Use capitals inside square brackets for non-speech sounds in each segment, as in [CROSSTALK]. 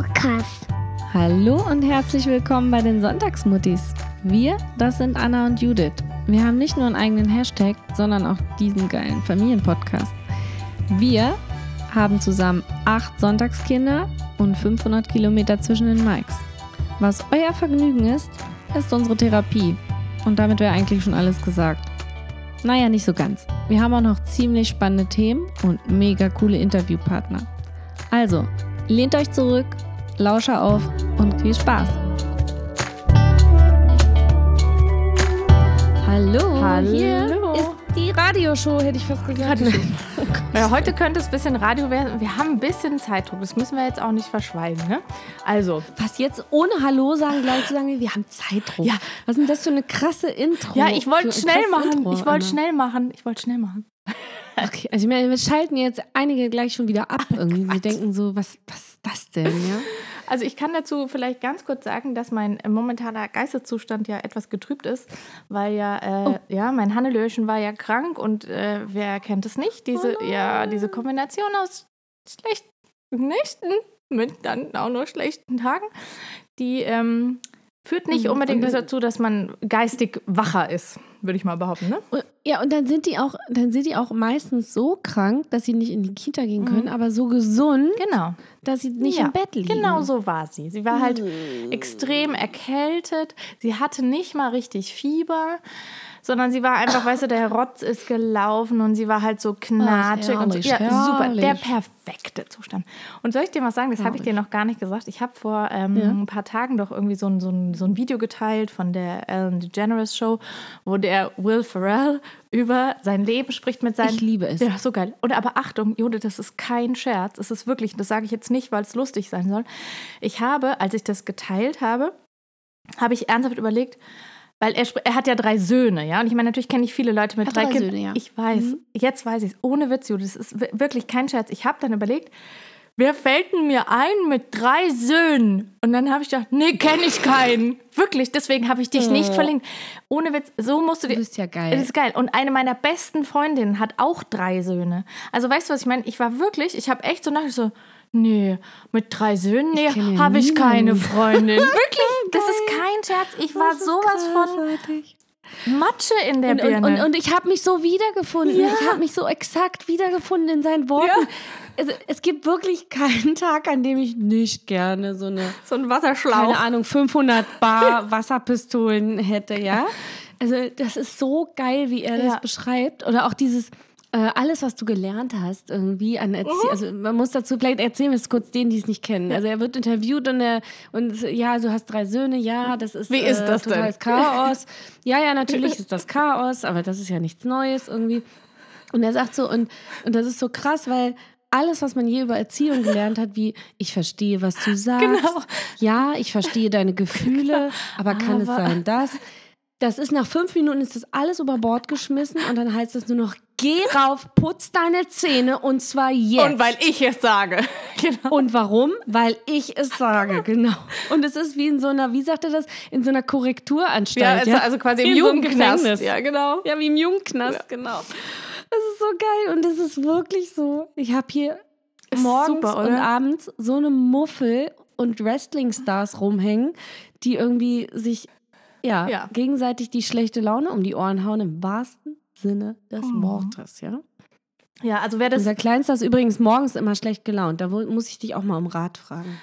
Podcast. Hallo und herzlich willkommen bei den Sonntagsmuttis. Wir, das sind Anna und Judith. Wir haben nicht nur einen eigenen Hashtag, sondern auch diesen geilen Familienpodcast. Wir haben zusammen acht Sonntagskinder und 500 Kilometer zwischen den Mikes. Was euer Vergnügen ist, ist unsere Therapie. Und damit wäre eigentlich schon alles gesagt. Naja, nicht so ganz. Wir haben auch noch ziemlich spannende Themen und mega coole Interviewpartner. Also, lehnt euch zurück, lausche auf und viel Spaß. Hallo, Hallo. hier ist die Radioshow, hätte ich fast gesagt. [LAUGHS] Ja, heute könnte es ein bisschen Radio werden. Wir haben ein bisschen Zeitdruck. Das müssen wir jetzt auch nicht verschweigen. Ne? Also, Was jetzt ohne Hallo sagen, gleich zu sagen, wir, wir haben Zeitdruck. Ja. Was ist denn das für eine krasse Intro? ja, ich wollte Für ein schnell machen. Ich wollte schnell machen. Ich wollte schnell machen. Okay, also ich meine, wir schalten jetzt einige gleich schon wieder ab irgendwie. Wir denken so, was, was ist das denn, ja? Also ich kann dazu vielleicht ganz kurz sagen, dass mein äh, momentaner Geisteszustand ja etwas getrübt ist, weil ja, äh, ja, mein Hannelöchen war ja krank und äh, wer kennt es nicht? Diese, ja, diese Kombination aus schlechten Nächten mit dann auch noch schlechten Tagen, die ähm, führt nicht unbedingt dazu, dass man geistig wacher ist, würde ich mal behaupten. Ne? Und, ja, und dann sind die auch, dann sind die auch meistens so krank, dass sie nicht in die Kita gehen können, aber so gesund, Genau. dass sie nicht Ja, im Bett liegen. Genau so war sie. Sie war halt extrem erkältet. Sie hatte nicht mal richtig Fieber, sondern sie war einfach, weißt du, der Rotz ist gelaufen und sie war halt so knatschig und so. herrlich, Ja, super, der herrlich. perfekte Zustand. Und soll ich dir was sagen? Das habe ich dir noch gar nicht gesagt. Ich habe vor ähm, Ja. ein paar Tagen doch irgendwie so ein, so, ein, so ein Video geteilt von der Ellen DeGeneres Show, wo der Will Ferrell über sein Leben spricht mit seinen Ich liebe es. ja, so geil. Und aber Achtung, Jode, das ist kein Scherz. Es ist wirklich, das sage ich jetzt nicht, weil es lustig sein soll. Ich habe, als ich das geteilt habe, habe ich ernsthaft überlegt, weil er, er hat ja drei Söhne, ja. Und ich meine, natürlich kenne ich viele Leute mit drei, drei Kindern. Ja. Ich weiß, jetzt weiß ich es. Ohne Witz, Jode, das ist wi- wirklich kein Scherz. Ich habe dann überlegt, wer fällt denn mir ein mit drei Söhnen? Und dann habe ich gedacht, nee, kenne ich keinen. Wirklich, deswegen habe ich dich nicht verlinkt. Ohne Witz, so musst du dir. bist ja geil. Das ist geil. Und eine meiner besten Freundinnen hat auch drei Söhne. Also weißt du, was ich meine? Ich war wirklich, ich habe echt so nachgedacht, so, nee, mit drei Söhnen, nee, habe ich keine. Freundin. [LAUGHS] wirklich, das ist kein Scherz. Ich war sowas von Matsche in der Und, und, Birne. und, und ich habe mich so wiedergefunden. Ja. Ich habe mich so exakt wiedergefunden in seinen Worten. Ja. Also, es gibt wirklich keinen Tag, an dem ich nicht gerne so eine, so ein Wasserschlauch. keine Ahnung, 500 Bar Wasserpistolen hätte, ja. Also das ist so geil, wie er das Ja. beschreibt. Oder auch dieses, äh, alles, was du gelernt hast, irgendwie an Erzie Mhm. Also man muss dazu, vielleicht erzählen wir es kurz denen, die es nicht kennen. Also er wird interviewt und, er, und ja, du hast drei Söhne, ja, das ist, Wie ist äh, das denn? totales Chaos. [LAUGHS] Ja, ja, natürlich ist das Chaos, aber das ist ja nichts Neues irgendwie. Und er sagt so, und, und das ist so krass, weil alles, was man je über Erziehung gelernt hat, wie ich verstehe, was du [LAUGHS] sagst. Genau. Ja, ich verstehe deine Gefühle, [LAUGHS] aber kann es Aber- sein, dass. Das ist nach fünf Minuten ist das alles über Bord geschmissen und dann heißt es nur noch, geh rauf, putz deine Zähne und zwar jetzt. Und weil ich es sage. [LAUGHS] genau. Und warum? Weil ich es sage, [LAUGHS] genau. Und es ist wie in so einer, wie sagt er das, in so einer Ja, Korrekturanstalt. also, also quasi im so Jugendknast. Gefängnis. Ja, genau. Ja, wie im Jugendknast, genau. Das ist so geil und es ist wirklich so. Ich habe hier Ist morgens super, und abends so eine Muffel und Wrestling-Stars rumhängen, die irgendwie sich ja, Ja. gegenseitig die schlechte Laune um die Ohren hauen, im wahrsten Sinne des Oh. Wortes, ja. Ja, also wer das Unser Kleinster ist übrigens morgens immer schlecht gelaunt. Da muss ich dich auch mal um Rat fragen.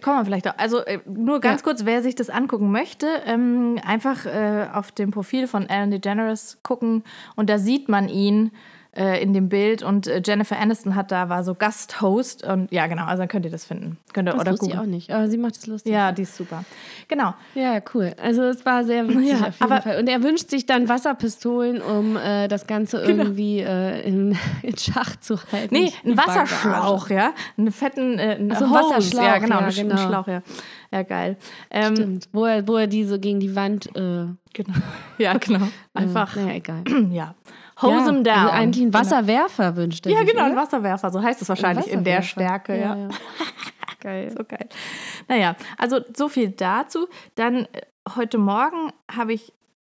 Kommen wir vielleicht auch. Also äh, nur ganz Ja. kurz, wer sich das angucken möchte, ähm, einfach äh, auf dem Profil von Ellen DeGeneres gucken und da sieht man ihn äh, in dem Bild und äh, Jennifer Aniston hat da war so Gasthost und ja genau, also dann könnt ihr das finden. Könnt ihr Das oder wusste ich auch nicht, aber sie macht es lustig. Ja, die ist super. Genau. Ja, cool. Also es war sehr witzig Ja, auf jeden Fall. Und er wünscht sich dann Wasserpistolen, um äh, das Ganze irgendwie äh, in, [LAUGHS] in Schach zu halten. Genau. Nee, ein Wasserschlauch, ja. Einen fetten äh, einen Ach so, ein Hose. Wasserschlauch, Ja, genau, ja, Sch- einen genau. Schlauch, ja. Ja, geil. Ähm, Stimmt. Wo er, wo er die so gegen die Wand. Äh, genau. [LAUGHS] Ja, genau. Einfach, Naja, egal. [CLEARS THROAT] ja. Hose ja, down. Also eigentlich einen Wasserwerfer wünscht er Ja, sich. genau, ein oder? Wasserwerfer, so heißt es wahrscheinlich in der. Stärke, ja. ja. [LAUGHS] Geil. So geil. Naja, also so viel dazu. Dann äh, heute Morgen habe ich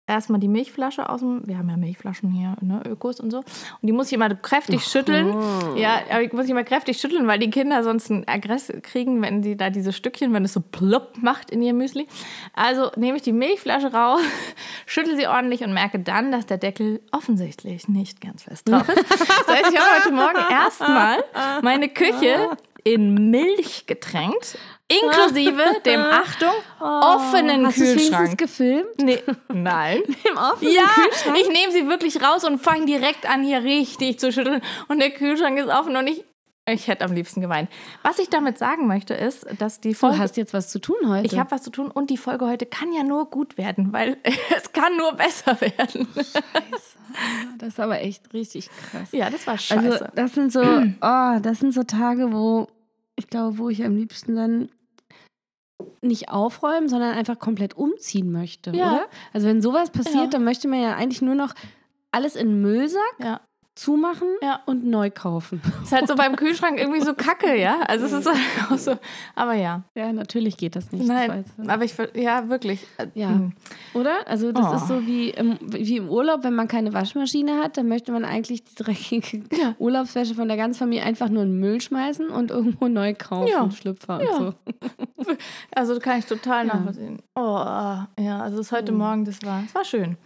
erstmal die Milchflasche aus dem, wir haben ja Milchflaschen hier, ne, Ökos und so. Und die muss ich immer kräftig schütteln. Ja, aber ich muss ich immer kräftig schütteln, weil die Kinder sonst einen Aggress kriegen, wenn sie da diese Stückchen, wenn es so plopp macht in ihr Müsli. Also nehme ich die Milchflasche raus, [LAUGHS] schüttel sie ordentlich und merke dann, dass der Deckel offensichtlich nicht ganz fest drauf ist. Das heißt, ich habe heute Morgen erstmal meine Küche in Milch getränkt, inklusive dem, [LAUGHS] Achtung, offenen Oh, Hast du es wenigstens Kühlschrank. gefilmt? Nee, nein. [LAUGHS] Im offenen Ja, Kühlschrank? ich nehme sie wirklich raus und fange direkt an, hier richtig zu schütteln. Und der Kühlschrank ist offen und ich, ich hätte am liebsten geweint. Was ich damit sagen möchte, ist, dass die Du Folge. hast jetzt was zu tun heute. ich habe was zu tun und die Folge heute kann ja nur gut werden, weil [LAUGHS] es kann nur besser werden. das ist aber echt richtig krass. Ja, das war scheiße. Also das sind so, [CLEARS THROAT] oh, das sind so Tage, wo ich glaube, wo ich am liebsten dann nicht aufräumen, sondern einfach komplett umziehen möchte, Ja. oder? Also wenn sowas passiert, Ja. dann möchte man ja eigentlich nur noch alles in den Müllsack ja. Zumachen Ja. und neu kaufen. [LAUGHS] Ist halt so beim Kühlschrank irgendwie so kacke, ja? Also es ist halt [LAUGHS] auch so. Aber ja. Ja, natürlich geht das nicht. Nein, das aber ich, ja, wirklich. Ja. Hm. Oder? Also das Oh. ist so wie im, wie im Urlaub, wenn man keine Waschmaschine hat, dann möchte man eigentlich die dreckige [LAUGHS] Ja. Urlaubswäsche von der ganzen Familie einfach nur in den Müll schmeißen und irgendwo neu kaufen, Ja. Schlüpfer Ja. und so. Also kann ich total nachvollziehen. Oh, ja, also das heute Morgen, das war, das war schön.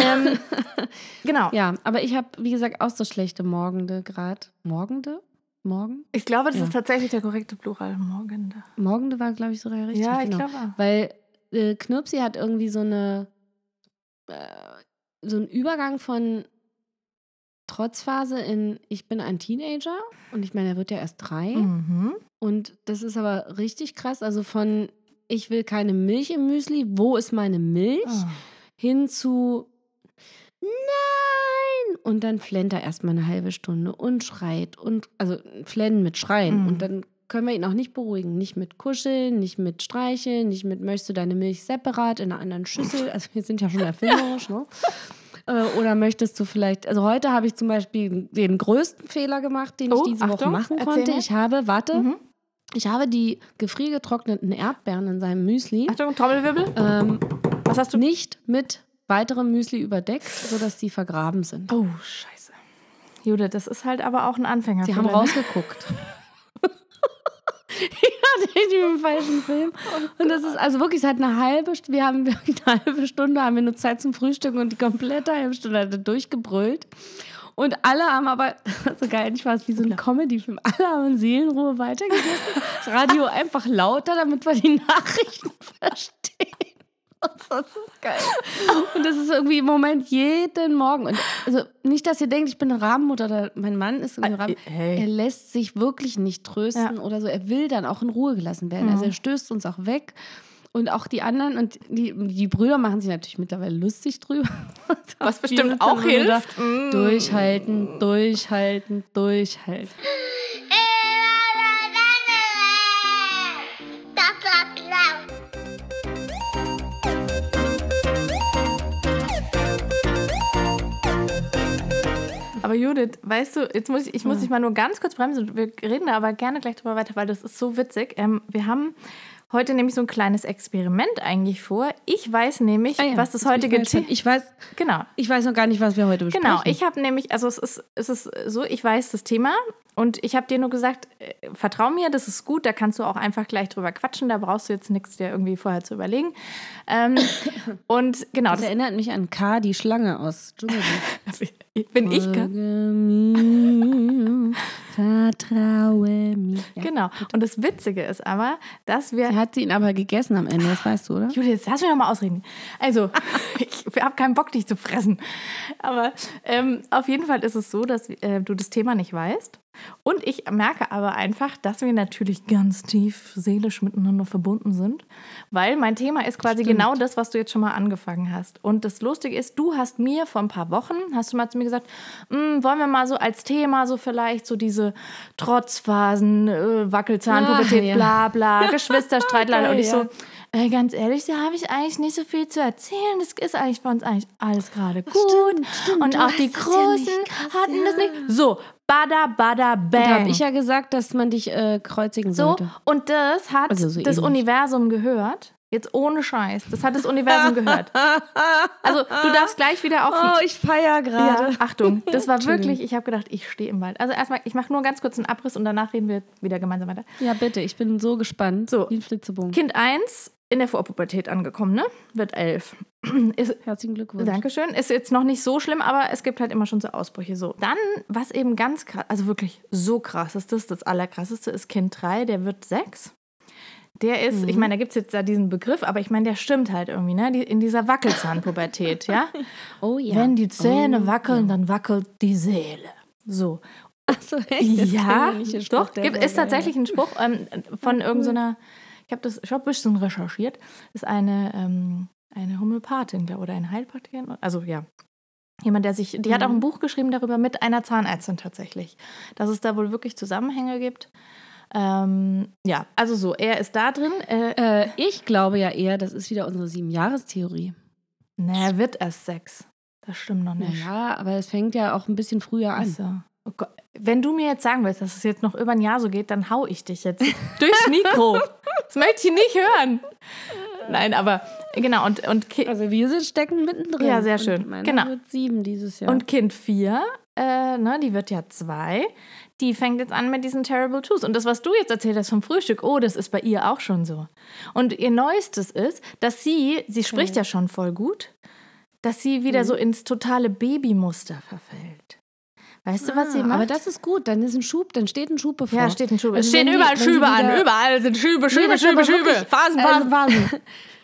Ähm, [LAUGHS] genau. Ja, aber ich habe, wie gesagt, auch so schlechte Morgende gerade. Morgende? Morgen? Ich glaube, das Ja. ist tatsächlich der korrekte Plural. Morgen. Morgende war, glaube ich, sogar richtig. ja, ich genau. glaube. Weil äh, Knirpsi hat irgendwie so eine äh, so einen Übergang von Trotzphase in ich bin ein Teenager und ich meine, er wird ja erst drei Mhm. und das ist aber richtig krass. Also von ich will keine Milch im Müsli, wo ist meine Milch? Oh. Hin zu Nein! Und dann flennt er erstmal eine halbe Stunde und schreit und also flennen mit Schreien. Mhm. Und dann können wir ihn auch nicht beruhigen. Nicht mit Kuscheln, nicht mit Streicheln, nicht mit möchtest du deine Milch separat in einer anderen Schüssel. [LAUGHS] Also wir sind ja schon erfinderisch, ne? Äh, Oder möchtest du vielleicht, also heute habe ich zum Beispiel den größten Fehler gemacht, den Oh, ich diese Woche Achtung, machen erzähl konnte. Ich habe, warte, Mhm. ich habe die gefriergetrockneten Erdbeeren in seinem Müsli Achtung, Trommelwirbel. ähm, Was hast du? nicht mit weiterem Müsli überdeckt, sodass sie vergraben sind. Oh, scheiße. Judith, das ist halt aber auch ein Anfänger. Sie haben rausgeguckt. [LAUGHS] ja, die im falschen Film. Und das ist also wirklich seit einer halben Stunde, wir haben [LAUGHS] eine halbe Stunde, haben wir nur Zeit zum Frühstücken und die komplette halbe Stunde hat er durchgebrüllt. Und alle haben aber, [LAUGHS] so geil, ich war es wie so ein Comedy-Film, alle haben in Seelenruhe weitergegessen. Das Radio einfach lauter, damit wir die Nachrichten verstehen. [LAUGHS] Das ist geil. Und das ist irgendwie im Moment jeden Morgen. Und also nicht, dass ihr denkt, ich bin eine Rabenmutter oder mein Mann ist ein Raben. hey. Er lässt sich wirklich nicht trösten Ja. oder so. Er will dann auch in Ruhe gelassen werden. Also er stößt uns auch weg. Und auch die anderen und die, die Brüder machen sich natürlich mittlerweile lustig drüber. [LAUGHS] Was bestimmt auch hilft. Mm. Durchhalten, durchhalten, durchhalten. Aber Judith, weißt du, jetzt muss ich, ich muss dich mal nur ganz kurz bremsen. Wir reden da aber gerne gleich drüber weiter, weil das ist so witzig. Ähm, wir haben heute nämlich so ein kleines Experiment eigentlich vor. Ich weiß nämlich, Ah ja, was das heutige. Thema Ich weiß, Genau. ich weiß noch gar nicht, was wir heute besprechen. Genau, ich habe nämlich, also es ist, es ist so, ich weiß das Thema und ich habe dir nur gesagt, äh, vertrau mir, das ist gut, da kannst du auch einfach gleich drüber quatschen, da brauchst du jetzt nichts dir irgendwie vorher zu überlegen. Ähm, [LAUGHS] und genau, Das das erinnert mich an K, die Schlange aus Dschungelbuch. [LAUGHS] bin ich. Mir, vertraue mir. Ja. [LAUGHS] Genau. Und das Witzige ist aber, dass wir Er hat sie ihn aber gegessen am Ende, das weißt du, oder? Judith, jetzt lass mich doch mal ausreden. Also, [LAUGHS] ich habe keinen Bock, dich zu fressen. Aber ähm, auf jeden Fall ist es so, dass äh, du das Thema nicht weißt. Und ich merke aber einfach, dass wir natürlich ganz tief seelisch miteinander verbunden sind, weil mein Thema ist quasi Stimmt. genau das, was du jetzt schon mal angefangen hast. Und das Lustige ist, du hast mir vor ein paar Wochen, hast du mal zu mir gesagt, "Mm, wollen wir mal so als Thema so vielleicht so diese Trotzphasen, äh, Wackelzahn, Ah, ja. bla bla, [LAUGHS] Geschwisterstreit, Geil, und ich so, ja. äh, ganz ehrlich, da habe ich eigentlich nicht so viel zu erzählen. Das ist eigentlich bei uns eigentlich alles gerade gut. stimmt, stimmt. Und auch die ja Großen nicht krass, hatten das ja. nicht. So, bada, bada, Da habe bang. ich ja gesagt, dass man dich äh, kreuzigen so, sollte. und das hat Also so das ähnlich. Universum gehört. Jetzt ohne Scheiß. Das hat das Universum gehört. Also, du darfst gleich wieder auf. Oh, ich feier gerade. Ja, Achtung, das war wirklich, ich habe gedacht, ich stehe im Wald. Also erstmal, ich mache nur ganz kurz einen Abriss und danach reden wir wieder gemeinsam weiter. Ja, bitte, ich bin so gespannt. So. Wie ein Flitzebogen. Kind 1 in der Vorpubertät angekommen, ne? Wird elf. [CLEARS THROAT] Ist, Herzlichen Glückwunsch. Dankeschön. Ist jetzt noch nicht so schlimm, aber es gibt halt immer schon so Ausbrüche. So. Dann, was eben ganz krass, also wirklich so krass ist das, das Allerkrasseste ist Kind 3, der wird sechs. Der ist, Mhm. ich meine, da gibt es jetzt da diesen Begriff, aber ich meine, der stimmt halt irgendwie, ne? Die, in dieser Wackelzahnpubertät, ja? [LAUGHS] Oh ja. Wenn die Zähne Oh, wackeln, dann wackelt die Seele. So. Achso, Ja, doch, gibt, ist tatsächlich ein Spruch ähm, von irgendeiner, ich habe das, ich habe ein bisschen recherchiert, ist eine, ähm, eine Homöopathin, glaub, oder eine Heilpraktikerin, also ja, jemand, der sich, die hat auch Mhm. ein Buch geschrieben darüber mit einer Zahnärztin tatsächlich, dass es da wohl wirklich Zusammenhänge gibt. Ähm, ja, also so, er ist da drin. Äh, Äh, ich glaube ja eher, das ist wieder unsere Sieben-Jahres-Theorie. na, er wird erst sechs. Das stimmt noch nicht. Naja, aber es fängt ja auch ein bisschen früher an. Also, oh. Wenn du mir jetzt sagen willst, dass es jetzt noch über ein Jahr so geht, dann hau ich dich jetzt [LAUGHS] durchs Mikro. Das möchte ich nicht hören. Nein, aber genau. Und, und, Ki Also wir sind stecken mittendrin. Ja, sehr Und schön. Meiner Genau. wird sieben dieses Jahr. und Kind 4, äh, ne, die wird ja zwei, die fängt jetzt an mit diesen Terrible Twos. Und das, was du jetzt erzählt hast vom Frühstück, oh, das ist bei ihr auch schon so. Und ihr Neuestes ist, dass sie, sie spricht ja schon voll gut, dass sie wieder Mhm. so ins totale Babymuster verfällt. Weißt du, was sie Ah, macht? Aber das ist gut, dann ist ein Schub, dann steht ein Schub bevor. Ja, steht ein Schub. Also es stehen überall die Schübe an. Überall sind Schübe, Schübe, ist Schübe, Schübe. wirklich- Phasen, Phasen.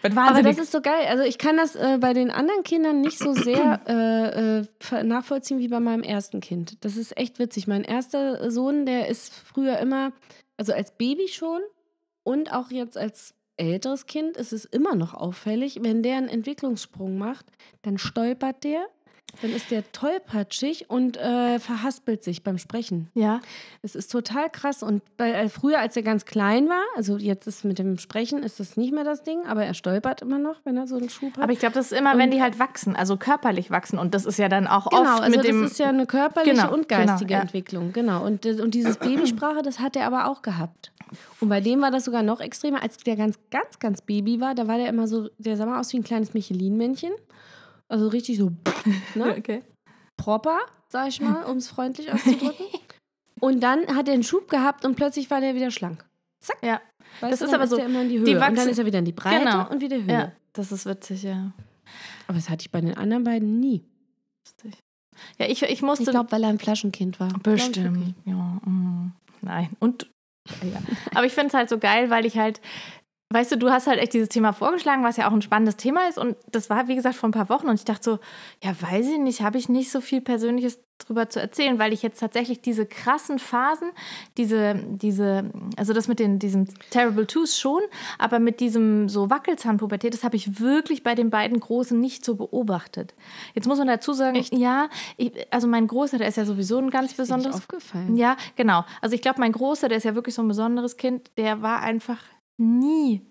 Wird Aber das ist so geil. Also ich kann das äh, bei den anderen Kindern nicht so sehr [CLEARS THROAT] äh, äh, nachvollziehen wie bei meinem ersten Kind. Das ist echt witzig. Mein erster Sohn, der ist früher immer, also als Baby schon und auch jetzt als älteres Kind ist es immer noch auffällig, wenn der einen Entwicklungssprung macht, dann stolpert der, dann ist der tollpatschig und äh, verhaspelt sich beim Sprechen. ja, Es ist total krass. Und bei, äh, früher, als er ganz klein war, also jetzt ist mit dem Sprechen ist das nicht mehr das Ding, aber er stolpert immer noch, wenn er so einen Schub hat. aber ich glaube, das ist immer, wenn die halt wachsen, also körperlich wachsen. Und das ist ja dann auch genau, oft also mit dem. das ist ja eine körperliche Genau, und geistige genau, ja. Entwicklung. Genau. Und, und dieses Babysprache, das hat er aber auch gehabt. Und bei dem war das sogar noch extremer, als der ganz, ganz, ganz Baby war. Da war der immer so, der sah mal aus wie ein kleines Michelin-Männchen. Also richtig so, [LAUGHS] ne? okay. proper, sag ich mal, um es freundlich auszudrücken. Und dann hat er einen Schub gehabt und plötzlich war der wieder schlank. Ja, Weißt Das du, ist aber so, Er immer in die Höhe. die und wachsen- dann ist er wieder in die Breite Genau. und wieder Höhe. ja, das ist witzig, ja. Aber das hatte ich bei den anderen beiden nie. Lustig. Ja, ich, ich musste. Ich glaube, weil er ein Flaschenkind war. Bestimmt. Ja, mm, nein. Und. Ja. Aber ich finde es halt so geil, weil ich halt. Weißt du, du hast halt echt dieses Thema vorgeschlagen, was ja auch ein spannendes Thema ist. Und das war, wie gesagt, vor ein paar Wochen. Und ich dachte so, ja, weiß ich nicht, habe ich nicht so viel Persönliches drüber zu erzählen, weil ich jetzt tatsächlich diese krassen Phasen, diese, diese, also das mit den, diesem Terrible Twos schon, aber mit diesem so Wackelzahnpubertät, das habe ich wirklich bei den beiden Großen nicht so beobachtet. Jetzt muss man dazu sagen, ja, ich, also mein Großer, der ist ja sowieso ein ganz Ist dir nicht besonderes aufgefallen. ja, genau. Also ich glaube, mein Großer, der ist ja wirklich so ein besonderes Kind, der war einfach nie,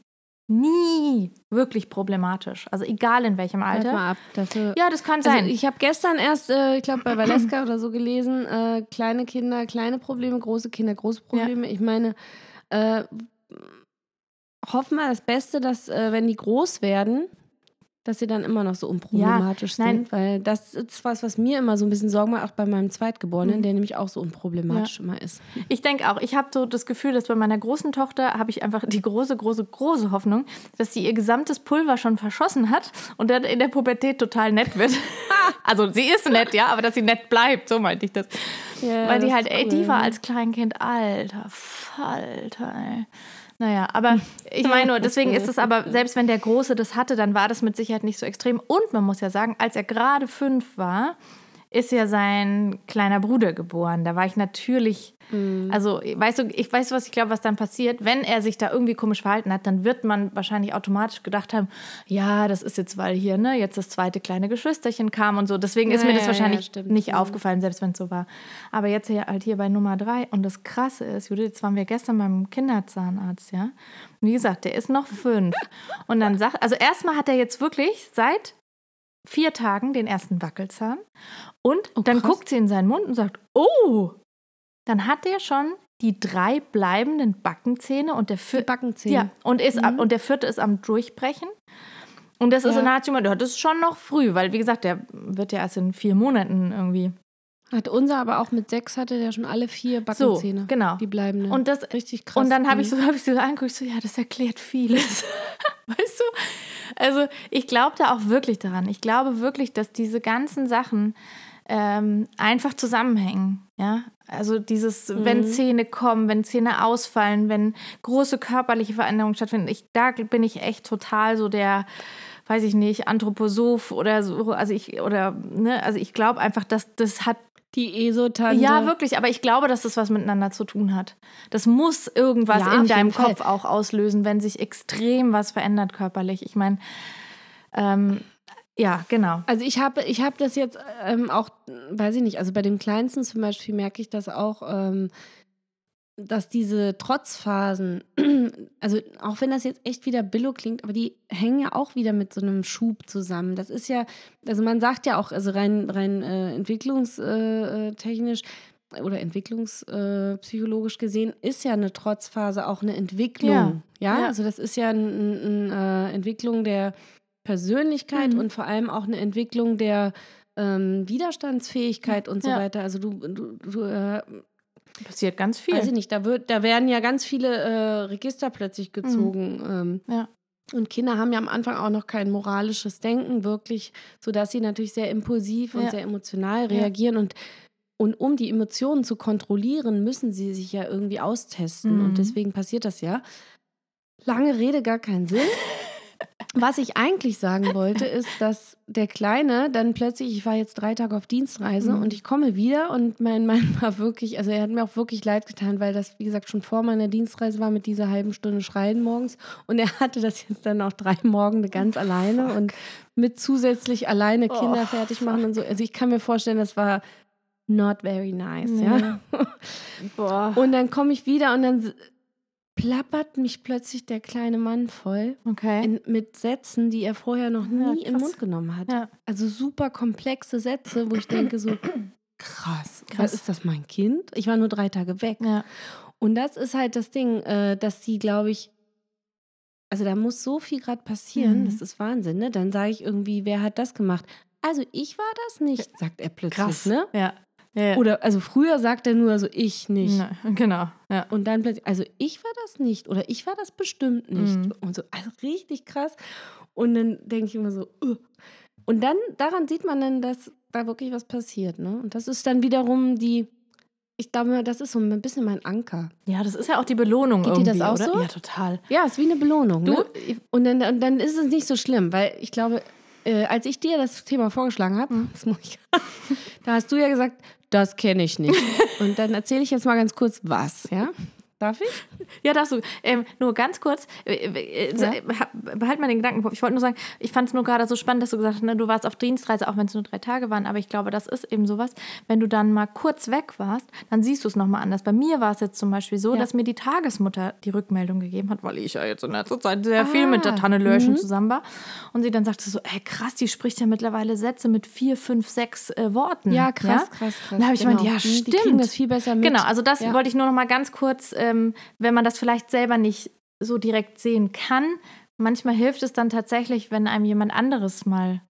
nie wirklich problematisch. Also egal in welchem Halt Alter. mal ab. Dafür Ja, das kann Also sein. ich habe gestern erst, äh, ich glaube bei Valeska oder so gelesen, äh, kleine Kinder, kleine Probleme, große Kinder, große Probleme. Ich meine, äh, hoffen wir das Beste, dass äh, wenn die groß werden, dass sie dann immer noch so unproblematisch Ja, nein. sind. Weil das ist was, was mir immer so ein bisschen Sorgen macht, auch bei meinem Zweitgeborenen, der nämlich auch so unproblematisch immer ist. Ich denke auch, ich habe so das Gefühl, dass bei meiner großen Tochter habe ich einfach die große, große, große Hoffnung, dass sie ihr gesamtes Pulver schon verschossen hat und dann in der Pubertät total nett wird. [LAUGHS] also sie ist nett, ja, aber dass sie nett bleibt, so meinte ich das. Ja, Weil die das halt, ey, die war als Kleinkind, alter Falter, ey. Naja, aber ich meine nur, [LAUGHS] deswegen ist es aber, selbst wenn der Große das hatte, dann war das mit Sicherheit nicht so extrem. Und man muss ja sagen, als er gerade fünf war, ist ja sein kleiner Bruder geboren. Da war ich natürlich, also weißt du, ich weiß, was ich glaube, was dann passiert, wenn er sich da irgendwie komisch verhalten hat, dann wird man wahrscheinlich automatisch gedacht haben, ja, das ist jetzt, weil hier, ne, jetzt das zweite kleine Geschwisterchen kam und so. Deswegen ist Ja, mir das ja, wahrscheinlich ja, nicht aufgefallen, selbst wenn es so war. Aber jetzt hier halt hier bei Nummer drei und das Krasse ist, Judith, jetzt waren wir gestern beim Kinderzahnarzt, ja. Wie gesagt, der ist noch fünf. Und dann sagt, also erstmal hat er jetzt wirklich seit vier Tagen den ersten Wackelzahn und Oh, dann guckt sie in seinen Mund und sagt, oh, dann hat der schon die drei bleibenden Backenzähne und der vierte. Backenzähne. Ja, und, ist, mhm. und der vierte ist am Durchbrechen. Und das ist ja. in Nazi, das ist schon noch früh, weil wie gesagt, der wird ja erst in vier Monaten irgendwie. Hat unser aber auch mit sechs hatte der schon alle vier Backenzähne. So, genau. Die bleiben und das richtig krass. Und dann habe ich so habe ich so angeguckt, so ja, das erklärt vieles. [LAUGHS] [LAUGHS] weißt du? Also, ich glaube da auch wirklich daran. Ich glaube wirklich, dass diese ganzen Sachen ähm, einfach zusammenhängen. Ja, also dieses, mhm. wenn Zähne kommen, wenn Zähne ausfallen, wenn große körperliche Veränderungen stattfinden. Ich, da bin ich echt total so der, weiß ich nicht, Anthroposoph oder so. Also ich, oder, ne, also ich glaube einfach, dass das hat die Esotante. Ja, wirklich, aber ich glaube, dass das was miteinander zu tun hat. Das muss irgendwas ja, in deinem Kopf auch auslösen, wenn sich extrem was verändert körperlich. Ich meine, ähm, ja, genau. Also ich habe ich hab das jetzt ähm, auch, weiß ich nicht, also bei dem Kleinsten zum Beispiel merke ich das auch, ähm, dass diese Trotzphasen, [CLEARS THROAT] also auch wenn das jetzt echt wieder Billo klingt, aber die hängen ja auch wieder mit so einem Schub zusammen. Das ist ja, also man sagt ja auch, also rein, rein äh, entwicklungstechnisch äh, oder entwicklungspsychologisch gesehen, ist ja eine Trotzphase auch eine Entwicklung. Ja, ja? ja. also das ist ja eine äh, Entwicklung der Persönlichkeit mhm. und vor allem auch eine Entwicklung der ähm, Widerstandsfähigkeit und so ja. weiter. Also du, du, du äh, passiert ganz viel. Weiß ich nicht, da wird, da werden ja ganz viele äh, Register plötzlich mhm. gezogen. Mhm. Ähm, ja. Und Kinder haben ja am Anfang auch noch kein moralisches Denken, wirklich, sodass sie natürlich sehr impulsiv und ja. sehr emotional reagieren. Ja. Und, und um die Emotionen zu kontrollieren, müssen sie sich ja irgendwie austesten. Mhm. Und deswegen passiert das ja. Lange Rede, gar keinen Sinn. [LAUGHS] Was ich eigentlich sagen wollte, ist, dass der Kleine dann plötzlich, ich war jetzt drei Tage auf Dienstreise mhm. und ich komme wieder und mein Mann [LAUGHS] war wirklich, also er hat mir auch wirklich leid getan, weil das, wie gesagt, schon vor meiner Dienstreise war mit dieser halben Stunde Schreien morgens und er hatte das jetzt dann auch drei Morgen ganz alleine Fuck. und mit zusätzlich alleine Kinder oh, fertig machen und so. Also ich kann mir vorstellen, das war not very nice, nee. ja. [LAUGHS] Boah. Und dann komme ich wieder und dann plappert mich plötzlich der kleine Mann voll okay. in, mit Sätzen, die er vorher noch nie ja, im Mund genommen hat. Ja. Also super komplexe Sätze, wo ich denke so, krass, krass, ist das mein Kind? Ich war nur drei Tage weg. Ja. Und das ist halt das Ding, äh, dass sie, glaube ich, also da muss so viel gerade passieren, mhm. das ist Wahnsinn, ne? Dann sage ich irgendwie, wer hat das gemacht? Also ich war das nicht, sagt er plötzlich, Krass. ne? Ja. Ja. Oder also früher sagt er nur so ich nicht. Na, genau. Ja. Und dann plötzlich, also ich war das nicht oder ich war das bestimmt nicht. Mhm. Und so, also richtig krass. Und dann denke ich immer so, uh. und dann daran sieht man dann, dass da wirklich was passiert. Ne? Und das ist dann wiederum die, ich glaube, das ist so ein bisschen mein Anker. Ja, das ist ja auch die Belohnung. Geht dir das auch oder? so? Ja, total. Ja, ist wie eine Belohnung. Du, ne? und, dann, und dann ist es nicht so schlimm, weil ich glaube, äh, als ich dir das Thema vorgeschlagen habe, mhm. [LAUGHS] [LAUGHS] da hast du ja gesagt, das kenne ich nicht. [LAUGHS] Und dann erzähle ich jetzt mal ganz kurz was, ja? Darf ich? Ja, darfst du. Ähm, nur ganz kurz, äh, äh, ja? behalt mal den Gedanken. Ich wollte nur sagen, ich fand es nur gerade so spannend, dass du gesagt hast, ne, du warst auf Dienstreise, auch wenn es nur drei Tage waren. Aber ich glaube, das ist eben sowas. Wenn du dann mal kurz weg warst, dann siehst du es nochmal anders. Bei mir war es jetzt zum Beispiel so, ja. dass mir die Tagesmutter die Rückmeldung gegeben hat, weil ich ja jetzt in letzter Zeit sehr ah. viel mit der Tanne Lörschen mhm. zusammen war. Und sie dann sagte so, ey, krass, die spricht ja mittlerweile Sätze mit vier, fünf, sechs äh, Worten. Ja, krass, ja? krass, krass. Da habe ich genau. gemeint, ja, stimmt. Die kriegen das viel besser mit. Genau, also das wollte ich nur noch mal ganz kurz äh, ähm, wenn man das vielleicht selber nicht so direkt sehen kann. Manchmal hilft es dann tatsächlich, wenn einem jemand anderes mal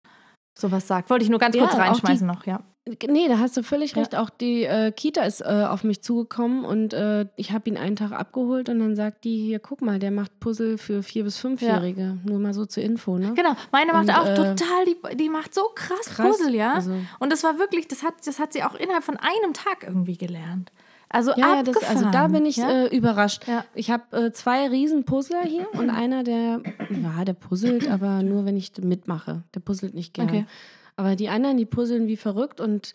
sowas sagt. Wollte ich nur ganz ja, kurz reinschmeißen die, noch, ja. Nee, da hast du völlig recht. Ja. Auch die äh, Kita ist äh, auf mich zugekommen und äh, ich habe ihn einen Tag abgeholt und dann sagt die hier, guck mal, der macht Puzzle für vier bis fünfjährige. Ja. Nur mal so zur Info, ne? Genau, meine macht und, auch äh, total, die, die macht so krass, krass Puzzle, ja. Also, und das war wirklich, das hat, das hat sie auch innerhalb von einem Tag irgendwie gelernt. Also ja, ja das, also da bin ich ja? äh, überrascht. Ja. Ich habe äh, zwei riesen Puzzler hier und [CLEARS THROAT] einer, der, ja, der puzzelt, aber nur, wenn ich mitmache. Der puzzelt nicht gerne. Okay. Aber die anderen, die puzzeln wie verrückt und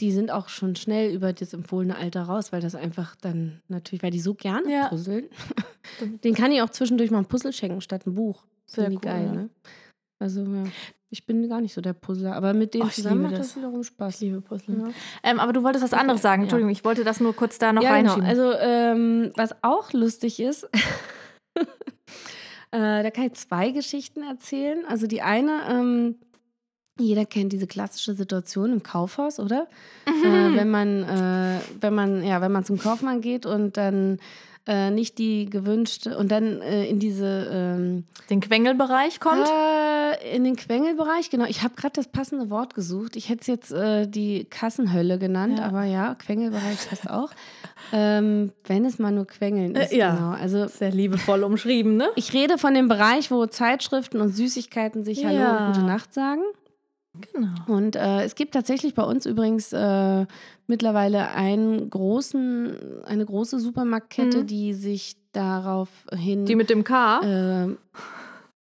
die sind auch schon schnell über das empfohlene Alter raus, weil das einfach dann natürlich, weil die so gerne ja. puzzeln. [LAUGHS] Den kann ich auch zwischendurch mal ein Puzzle schenken statt ein Buch. Sehr cool, geil, ne? Also, ja. Ich bin gar nicht so der Puzzler, aber mit denen zusammen macht das. das wiederum Spaß. Ich liebe Puzzle. Ja. Ähm, aber du wolltest was anderes sagen. Entschuldigung, ja. ich wollte das nur kurz da noch ja, genau. reinschieben. Genau. Also, ähm, was auch lustig ist, [LAUGHS] äh, da kann ich zwei Geschichten erzählen. Also, die eine, ähm, Jeder kennt diese klassische Situation im Kaufhaus, oder? Mhm. Äh, wenn man, äh, wenn man, ja, wenn man zum Kaufmann geht und dann äh, nicht die gewünschte und dann äh, in diese ähm, den Quengelbereich kommt? Äh, in den Quengelbereich, genau. Ich habe gerade das passende Wort gesucht. Ich hätte es jetzt äh, die Kassenhölle genannt, ja. aber ja, Quengelbereich passt auch. Ähm, wenn es mal nur Quengeln ist, ja. genau. Also sehr liebevoll umschrieben, ne? Ich rede von dem Bereich, wo Zeitschriften und Süßigkeiten sich Hallo ja. und Gute Nacht sagen. Genau. Und äh, es gibt tatsächlich bei uns übrigens äh, mittlerweile einen großen, eine große Supermarktkette, mhm. die sich darauf hin. Die mit dem K? Äh,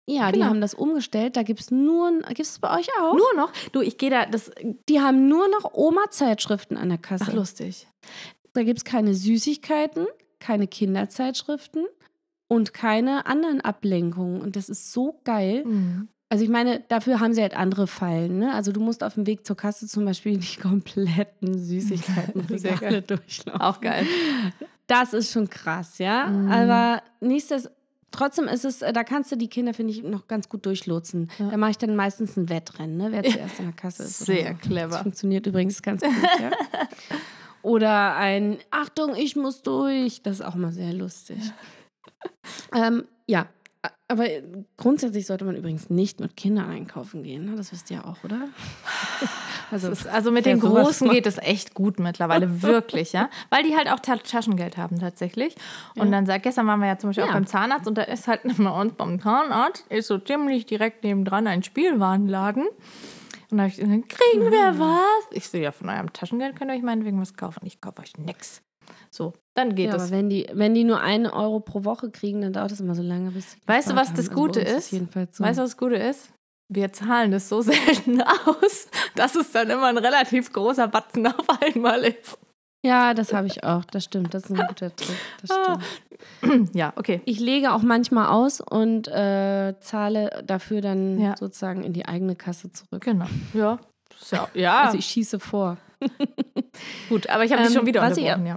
ja, genau. die haben das umgestellt. Da gibt es nur, gibt es bei euch auch? Nur noch? Du, ich gehe da, das. Die haben nur noch Oma-Zeitschriften an der Kasse. Ach, lustig. Da gibt es keine Süßigkeiten, keine Kinderzeitschriften und keine anderen Ablenkungen. Und das ist so geil. Mhm. Also ich meine, dafür haben sie halt andere Fallen. Ne? Also du musst auf dem Weg zur Kasse zum Beispiel die [LAUGHS] kompletten Süßigkeiten [LAUGHS] durchlaufen. Auch geil. Das ist schon krass, ja. Mhm. Aber nichtsdestotrotz, trotzdem ist es, da kannst du die Kinder, finde ich, noch ganz gut durchlotsen. Ja. Da mache ich dann meistens ein Wettrennen, ne? wer zuerst in der Kasse ist. Sehr so. clever. Das funktioniert übrigens ganz gut, ja. [LAUGHS] Oder ein Achtung, ich muss durch. Das ist auch mal sehr lustig. ähm, ja, aber grundsätzlich sollte man übrigens nicht mit Kindern einkaufen gehen. Ne? Das wisst ihr auch, oder? [LAUGHS] Also, ist, also mit den Großen geht es echt gut mittlerweile, [LAUGHS] wirklich, ja. Weil die halt auch Taschengeld haben tatsächlich. Und ja. dann sagt, gestern waren wir ja zum Beispiel ja. auch beim Zahnarzt und da ist halt [LAUGHS] bei uns beim Zahnarzt, ist so ziemlich direkt nebendran ein Spielwarenladen. Und da habe ich gesagt, kriegen wir mhm. was? Ich so, ja, von eurem Taschengeld könnt ihr euch meinetwegen was kaufen. Ich kaufe euch nix. So, dann geht ja, es. Aber wenn die, wenn die nur einen Euro pro Woche kriegen, dann dauert es immer so lange, bis. Weißt du, was das also Gute ist? ist so. Weißt du, was das Gute ist? Wir zahlen das so [LAUGHS] selten aus, dass es dann immer ein relativ großer Batzen auf einmal ist. Ja, das habe ich auch. Das stimmt. Das ist ein guter Trick. Das stimmt. [CLEARS THROAT] Ja, okay. Ich lege auch manchmal aus und äh, zahle dafür dann ja. sozusagen in die eigene Kasse zurück. Genau. Ja. So, [LAUGHS] ja. Also ich schieße vor. [LAUGHS] Gut, aber ich habe dich ähm, schon wieder unterbrochen, ich, ja.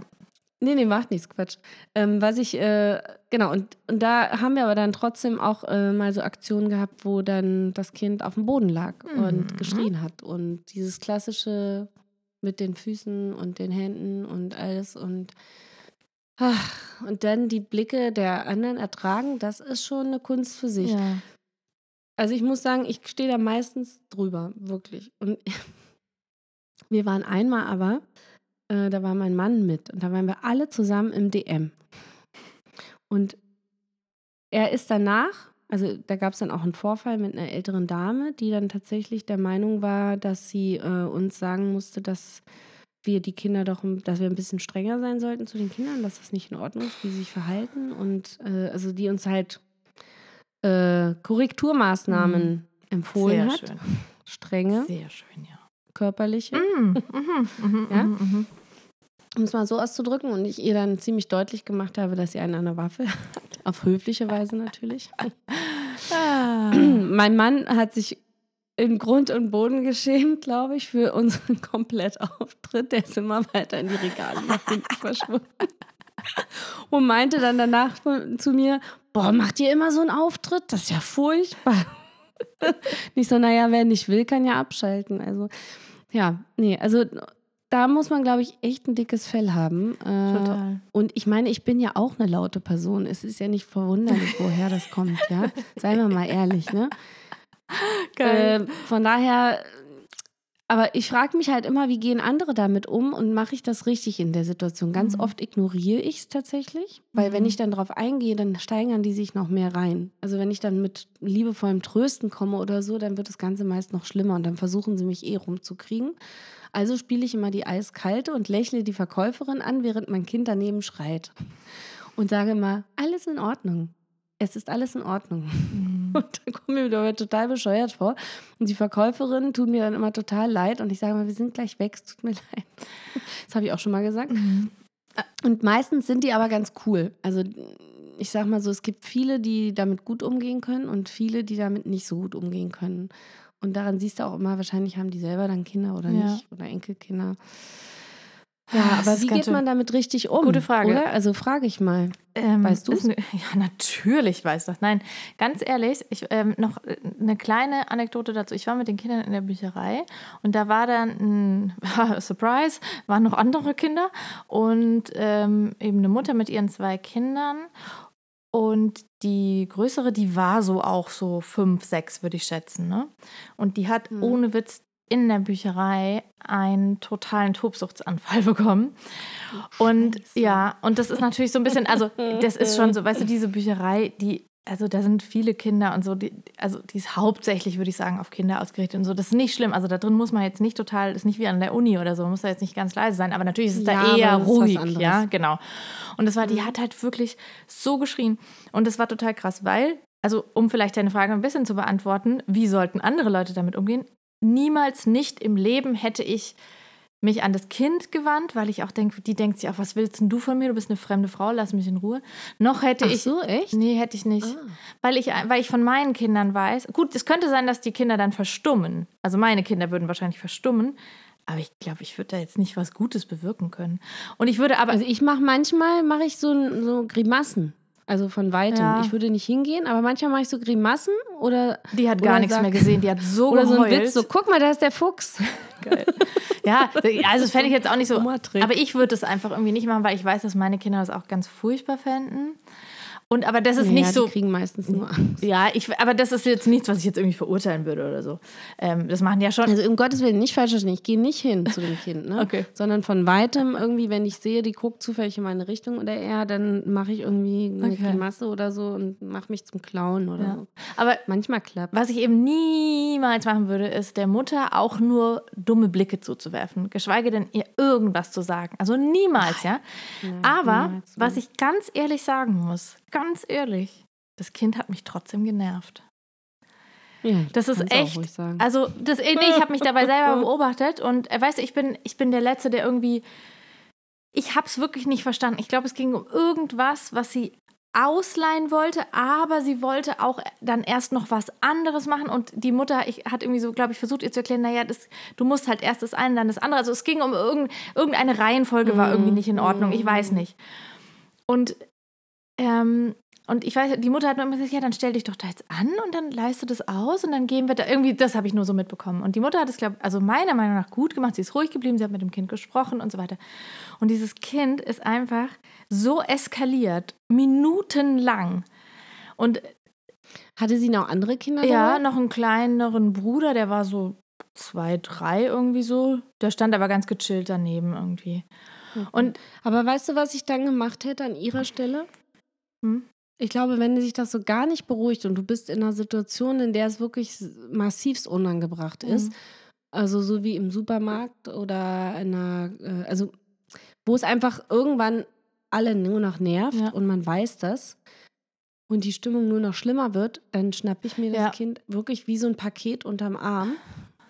Nee, nee, macht nichts, Quatsch. Ähm, was ich, äh, genau, und, und da haben wir aber dann trotzdem auch äh, mal so Aktionen gehabt, wo dann das Kind auf dem Boden lag mhm. und geschrien hat. Und dieses klassische mit den Füßen und den Händen und alles und ach, und dann die Blicke der anderen ertragen, das ist schon eine Kunst für sich. Ja. Also ich muss sagen, ich stehe da meistens drüber, wirklich. Und [LAUGHS] wir waren einmal aber äh, da war mein Mann mit und da waren wir alle zusammen im DM. Und er ist danach, also da gab es dann auch einen Vorfall mit einer älteren Dame, die dann tatsächlich der Meinung war, dass sie äh, uns sagen musste, dass wir die Kinder doch, dass wir ein bisschen strenger sein sollten zu den Kindern, dass das nicht in Ordnung ist, wie sie sich verhalten. Und äh, also die uns halt äh, Korrekturmaßnahmen mhm. empfohlen Sehr hat. Schön. Strenge. Sehr schön, ja. Körperliche. Mhm. Mhm. mhm ja? Um es mal so auszudrücken, und ich ihr dann ziemlich deutlich gemacht habe, dass sie eine an der Waffe [LAUGHS] hat. Auf höfliche Weise natürlich. Ah. Mein Mann hat sich in Grund und Boden geschämt, glaube ich, für unseren [LAUGHS] Komplettauftritt. Der ist immer weiter in die Regale nach hinten [LAUGHS] verschwunden. Und meinte dann danach zu mir, boah, macht ihr immer so einen Auftritt? Das ist ja furchtbar. Nicht so, naja, wer nicht will, kann ja abschalten. Also, ja, nee, also da muss man, glaube ich, echt ein dickes Fell haben. Äh, Total. Und ich meine, ich bin ja auch eine laute Person. Es ist ja nicht verwunderlich, woher das kommt, ja. Seien wir mal ehrlich, ne? [LAUGHS] Geil. Äh, von daher, aber ich frage mich halt immer, wie gehen andere damit um und mache ich das richtig in der Situation? Ganz mhm. oft ignoriere ich es tatsächlich, weil mhm. wenn ich dann darauf eingehe, dann steigern die sich noch mehr rein. Also wenn ich dann mit liebevollem Trösten komme oder so, dann wird das Ganze meist noch schlimmer und dann versuchen sie mich eh rumzukriegen. Also spiele ich immer die Eiskalte und lächle die Verkäuferin an, während mein Kind daneben schreit. Und sage immer, alles in Ordnung. Es ist alles in Ordnung. Mhm. [LAUGHS] Und dann kommen mir dabei total bescheuert vor. Und die Verkäuferin tut mir dann immer total leid. Und ich sage mal, wir sind gleich weg, es tut mir [LAUGHS] leid. Das habe ich auch schon mal gesagt. Mhm. Und meistens sind die aber ganz cool. Also ich sage mal so, es gibt viele, die damit gut umgehen können und viele, die damit nicht so gut umgehen können. Und daran siehst du auch immer, wahrscheinlich haben die selber dann Kinder oder ja. nicht oder Enkelkinder. Ja, aber wie geht man damit richtig um? Gute Frage. Oder? Also frage ich mal. Ähm, Weißt ist ne- [LAUGHS] Ja, natürlich weiß das. Nein, ganz ehrlich, ich, ähm, noch äh, eine kleine Anekdote dazu. Ich war mit den Kindern in der Bücherei und da war dann ein [LAUGHS] Surprise, waren noch andere Kinder und ähm, eben eine Mutter mit ihren zwei Kindern. Und die größere, die war so auch so fünf, sechs, würde ich schätzen. Ne? Und die hat Hm. ohne Witz in der Bücherei einen totalen Tobsuchtsanfall [LAUGHS] bekommen. Und Scheiße. ja, und das ist natürlich so ein bisschen, also [LAUGHS] das ist schon so, weißt du, diese Bücherei, die, also da sind viele Kinder und so, die, also die ist hauptsächlich, würde ich sagen, auf Kinder ausgerichtet und so. Das ist nicht schlimm. Also da drin muss man jetzt nicht total, das ist nicht wie an der Uni oder so, man muss da jetzt nicht ganz leise sein, aber natürlich ist es Ja, da eher ruhig, ja, genau. Und das war, die hat halt wirklich so geschrien. Und das war total krass, weil, also um vielleicht deine Frage ein bisschen zu beantworten, wie sollten andere Leute damit umgehen? Niemals nicht im Leben hätte ich mich an das Kind gewandt, weil ich auch denke, die denkt sich auch, was willst denn du von mir? Du bist eine fremde Frau, lass mich in Ruhe. Noch hätte Ach ich. so, echt? Nee, hätte ich nicht. Ah. Weil, ich, weil ich von meinen Kindern weiß, gut, es könnte sein, dass die Kinder dann verstummen. Also meine Kinder würden wahrscheinlich verstummen. Aber ich glaube, ich würde da jetzt nicht was Gutes bewirken können. Und ich würde aber. Also ich mache manchmal mache ich so, so Grimassen. Also von weitem. Ja. Ich würde nicht hingehen, aber manchmal mache ich so Grimassen oder die hat gar nichts sag- mehr gesehen. Die hat so oder so ein geheult. Witz, so guck mal, da ist der Fuchs. [LAUGHS] Ja, also das fände ich jetzt auch nicht so. Aber ich würde es einfach irgendwie nicht machen, weil ich weiß, dass meine Kinder das auch ganz furchtbar fänden. Und aber das ist Ja, nicht die so. kriegen meistens nur Angst. Ja, ich, aber das ist jetzt nichts, was ich jetzt irgendwie verurteilen würde oder so. Ähm, das machen ja schon. Also um Gottes Willen nicht falsch verstehen. Ich gehe nicht hin zu dem Kind, ne? [LAUGHS] Okay. Sondern von weitem irgendwie, wenn ich sehe, die guckt zufällig in meine Richtung oder er, dann mache ich irgendwie eine Okay. Grimasse oder so und mache mich zum Clown oder Ja. so. Aber Manchmal klappt. was ich eben niemals machen würde, ist der Mutter auch nur dumme Blicke zuzuwerfen, geschweige denn ihr irgendwas zu sagen. Also niemals, ja. Aber niemals. was ich ganz ehrlich sagen muss, ganz ehrlich, das Kind hat mich trotzdem genervt. Ja, Das ist echt. Also, das, nee, ich habe mich dabei selber [LAUGHS] beobachtet und äh, weißt du, ich bin, ich bin der Letzte, der irgendwie. Ich habe es wirklich nicht verstanden. Ich glaube, es ging um irgendwas, was sie ausleihen wollte, aber sie wollte auch dann erst noch was anderes machen und die Mutter ich, hat irgendwie so, glaube ich, versucht ihr zu erklären, naja, das, du musst halt erst das eine, dann das andere. Also es ging um irgend, irgendeine Reihenfolge war irgendwie nicht in Ordnung, ich weiß nicht. Und ähm, und ich weiß, die Mutter hat nur immer gesagt, ja, dann stell dich doch da jetzt an und dann leist du das aus und dann gehen wir da irgendwie, das habe ich nur so mitbekommen. Und die Mutter hat es, glaube also meiner Meinung nach gut gemacht. Sie ist ruhig geblieben, sie hat mit dem Kind gesprochen und so weiter. Und dieses Kind ist einfach so eskaliert, minutenlang. Und Hatte sie noch andere Kinder ja, dabei? noch einen kleineren Bruder, der war so zwei, drei irgendwie so. Der stand aber ganz gechillt daneben irgendwie. Und Aber weißt du, was ich dann gemacht hätte an ihrer Stelle? Hm? Ich glaube, wenn sich das so gar nicht beruhigt und du bist in einer Situation, in der es wirklich massivst unangebracht Mhm. ist, also so wie im Supermarkt oder in einer, äh, also wo es einfach irgendwann alle nur noch nervt Ja. und man weiß das und die Stimmung nur noch schlimmer wird, dann schnappe ich mir das Ja. Kind wirklich wie so ein Paket unterm Arm.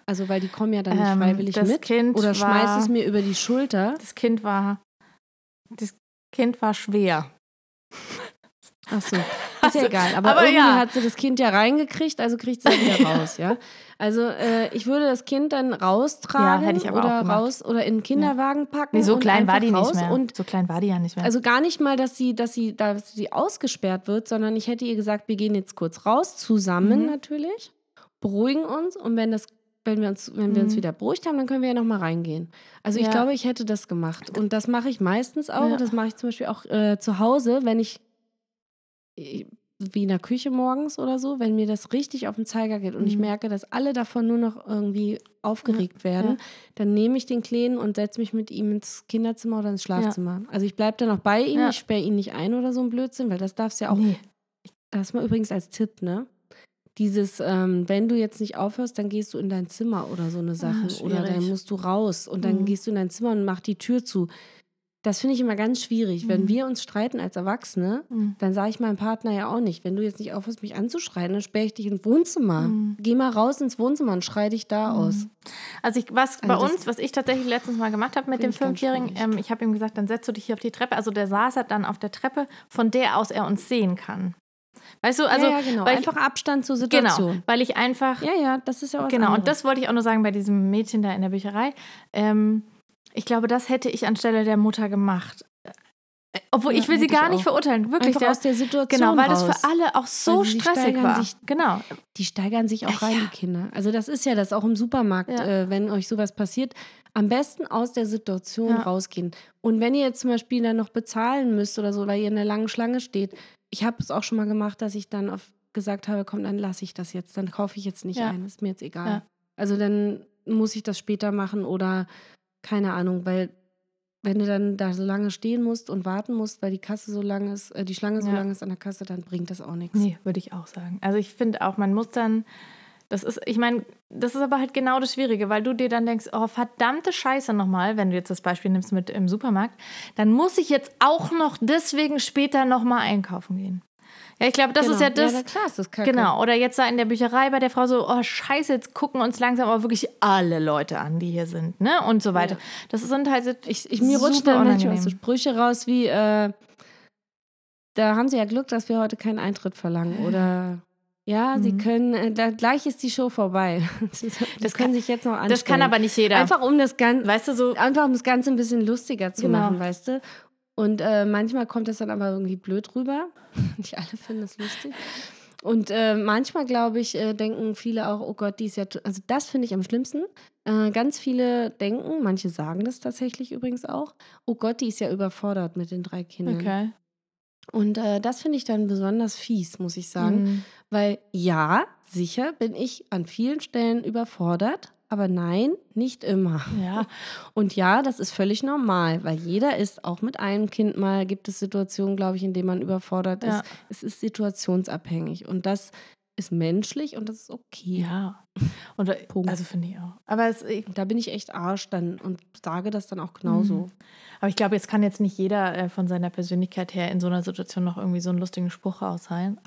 Also weil die kommen ja dann nicht Ähm, freiwillig mit Kind oder schmeiß war- es mir über die Schulter. das Kind war, das Kind war schwer. Ach so, ist ja egal. Aber, aber irgendwie ja. hat sie das Kind ja reingekriegt, also kriegt sie ja wieder [LAUGHS] raus, ja. Also äh, ich würde das Kind dann raustragen Ja, hätte ich aber auch oder gemacht. raus oder in den Kinderwagen packen. Nee, so klein war die nicht mehr. Und so klein war die ja nicht mehr. also gar nicht mal, dass sie, dass sie, dass sie ausgesperrt wird, sondern ich hätte ihr gesagt, wir gehen jetzt kurz raus, zusammen Mhm. natürlich, beruhigen uns und wenn das wenn wir uns, wenn wir uns Mhm. wieder beruhigt haben, dann können wir ja nochmal reingehen. Also ich Ja. glaube, ich hätte das gemacht. Und das mache ich meistens auch. Ja. Das mache ich zum Beispiel auch äh, zu Hause, wenn ich wie in der Küche morgens oder so, wenn mir das richtig auf den Zeiger geht und ich Mhm. merke, dass alle davon nur noch irgendwie aufgeregt werden, ja. dann nehme ich den Kleinen und setze mich mit ihm ins Kinderzimmer oder ins Schlafzimmer. Also ich bleibe dann auch bei ihm, Ja. ich sperre ihn nicht ein oder so ein Blödsinn, weil das darfst ja auch. nee. Das mal übrigens als Tipp, ne? Dieses, ähm, wenn du jetzt nicht aufhörst, dann gehst du in dein Zimmer oder so eine Sache. oder dann musst du raus und dann Mhm. gehst du in dein Zimmer und mach die Tür zu. Das finde ich immer ganz schwierig. Wenn Mhm. wir uns streiten als Erwachsene, Mhm. dann sage ich meinem Partner ja auch nicht, wenn du jetzt nicht aufhörst, mich anzuschreien, dann sperre ich dich ins Wohnzimmer. Mhm. Geh mal raus ins Wohnzimmer und schrei dich da aus. Also ich, was Also bei uns, was ich tatsächlich letztens mal gemacht habe mit dem ich Fünfjährigen, ähm, ich habe ihm gesagt, dann setzt du dich hier auf die Treppe. Also der saß halt dann auf der Treppe, von der aus er uns sehen kann. Weißt du, also ja, ja, genau. weil Einfach Abstand zur ich, genau, Situation. weil ich einfach Ja, ja, das ist ja was Genau, anderes. und das wollte ich auch nur sagen bei diesem Mädchen da in der Bücherei. Ähm, Ich glaube, das hätte ich anstelle der Mutter gemacht. Obwohl, Ja, ich will sie gar nicht verurteilen. Wirklich. Einfach der- aus der Situation genau, weil raus. das für alle auch so stressig war. sich- genau. Die steigern sich auch rein, Ja. die Kinder. Also das ist ja das auch im Supermarkt, Ja. äh, wenn euch sowas passiert. Am besten aus der Situation rausgehen. Und wenn ihr jetzt zum Beispiel dann noch bezahlen müsst oder so, weil ihr in einer langen Schlange steht, ich habe es auch schon mal gemacht, dass ich dann auf, gesagt habe, komm, dann lasse ich das jetzt, dann kaufe ich jetzt nicht ein, ist mir jetzt egal. Also dann muss ich das später machen oder keine Ahnung, weil wenn du dann da so lange stehen musst und warten musst, weil die Kasse so lang ist, äh, die Schlange so Ja. lang ist an der Kasse, dann bringt das auch nichts. Nee, würde ich auch sagen. Also ich finde auch, man muss dann, das ist, ich meine, das ist aber halt genau das Schwierige, weil du dir dann denkst, oh verdammte Scheiße nochmal, wenn du jetzt das Beispiel nimmst mit im Supermarkt, dann muss ich jetzt auch noch deswegen später nochmal einkaufen gehen. Ja, ich glaube, das Genau. ist ja das. Ja, klar ist das kacke. Genau, oder jetzt da in der Bücherei bei der Frau so, oh scheiße, jetzt gucken uns langsam aber wirklich alle Leute an, die hier sind, ne? Und so weiter. Ja. Das sind halt so Ich, ich, mir rutschen dann manchmal so Sprüche raus wie, äh, da haben Sie ja Glück, dass wir heute keinen Eintritt verlangen. Oder ja, Sie Mhm. können, äh, da, gleich ist die Show vorbei. Das, [LAUGHS] ist- das Das können kann- sich jetzt noch anstellen. Das kann aber nicht jeder. Einfach um das Ganze, weißt du, so, einfach um das Ganze ein bisschen lustiger zu Genau. machen, weißt du? Und äh, manchmal kommt das dann aber irgendwie blöd rüber. [LAUGHS] Nicht alle finden es lustig. Und äh, manchmal, glaube ich, äh, denken viele auch, oh Gott, die ist ja, also das finde ich am schlimmsten. Äh, ganz viele denken, manche sagen das tatsächlich übrigens auch, oh Gott, die ist ja überfordert mit den drei Kindern. okay. Und äh, das finde ich dann besonders fies, muss ich sagen. Mhm. Weil ja, sicher bin ich an vielen Stellen überfordert, aber nein, nicht immer. Ja, [LAUGHS] Und ja, das ist völlig normal, weil jeder ist, auch mit einem Kind mal, gibt es Situationen, glaube ich, in denen man überfordert Ja. ist. Es ist situationsabhängig und das ist menschlich und das ist okay. ja. Und, Punkt. also finde ich auch. Aber es, ich, Da bin ich echt Arsch dann und sage das dann auch genauso. Mhm. Aber ich glaube, jetzt kann jetzt nicht jeder äh, von seiner Persönlichkeit her in so einer Situation noch irgendwie so einen lustigen Spruch raushauen.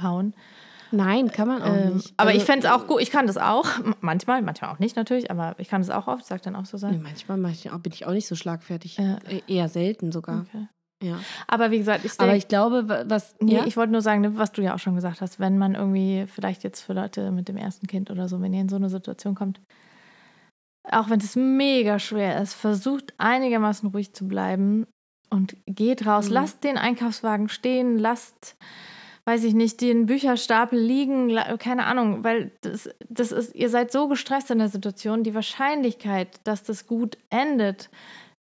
Nein, kann man auch Ähm, nicht. aber Also, ich fände es auch gut, ich kann das auch, manchmal, manchmal auch nicht natürlich, aber ich kann das auch oft, sagt dann auch so Nee, sein. manchmal mach ich auch- bin ich auch nicht so schlagfertig. Äh, Eher selten sogar. Okay. Ja. Aber wie gesagt, ich Aber denke, ich glaube, wa- was. nee, ja? ich wollte nur sagen, ne, was du ja auch schon gesagt hast, wenn man irgendwie vielleicht jetzt für Leute mit dem ersten Kind oder so, wenn ihr in so eine Situation kommt, auch wenn es mega schwer ist, versucht einigermaßen ruhig zu bleiben und geht raus. Mhm. Lasst den Einkaufswagen stehen, lasst, weiß ich nicht, den Bücherstapel liegen, keine Ahnung, weil das, das ist, ihr seid so gestresst in der Situation, die Wahrscheinlichkeit, dass das gut endet,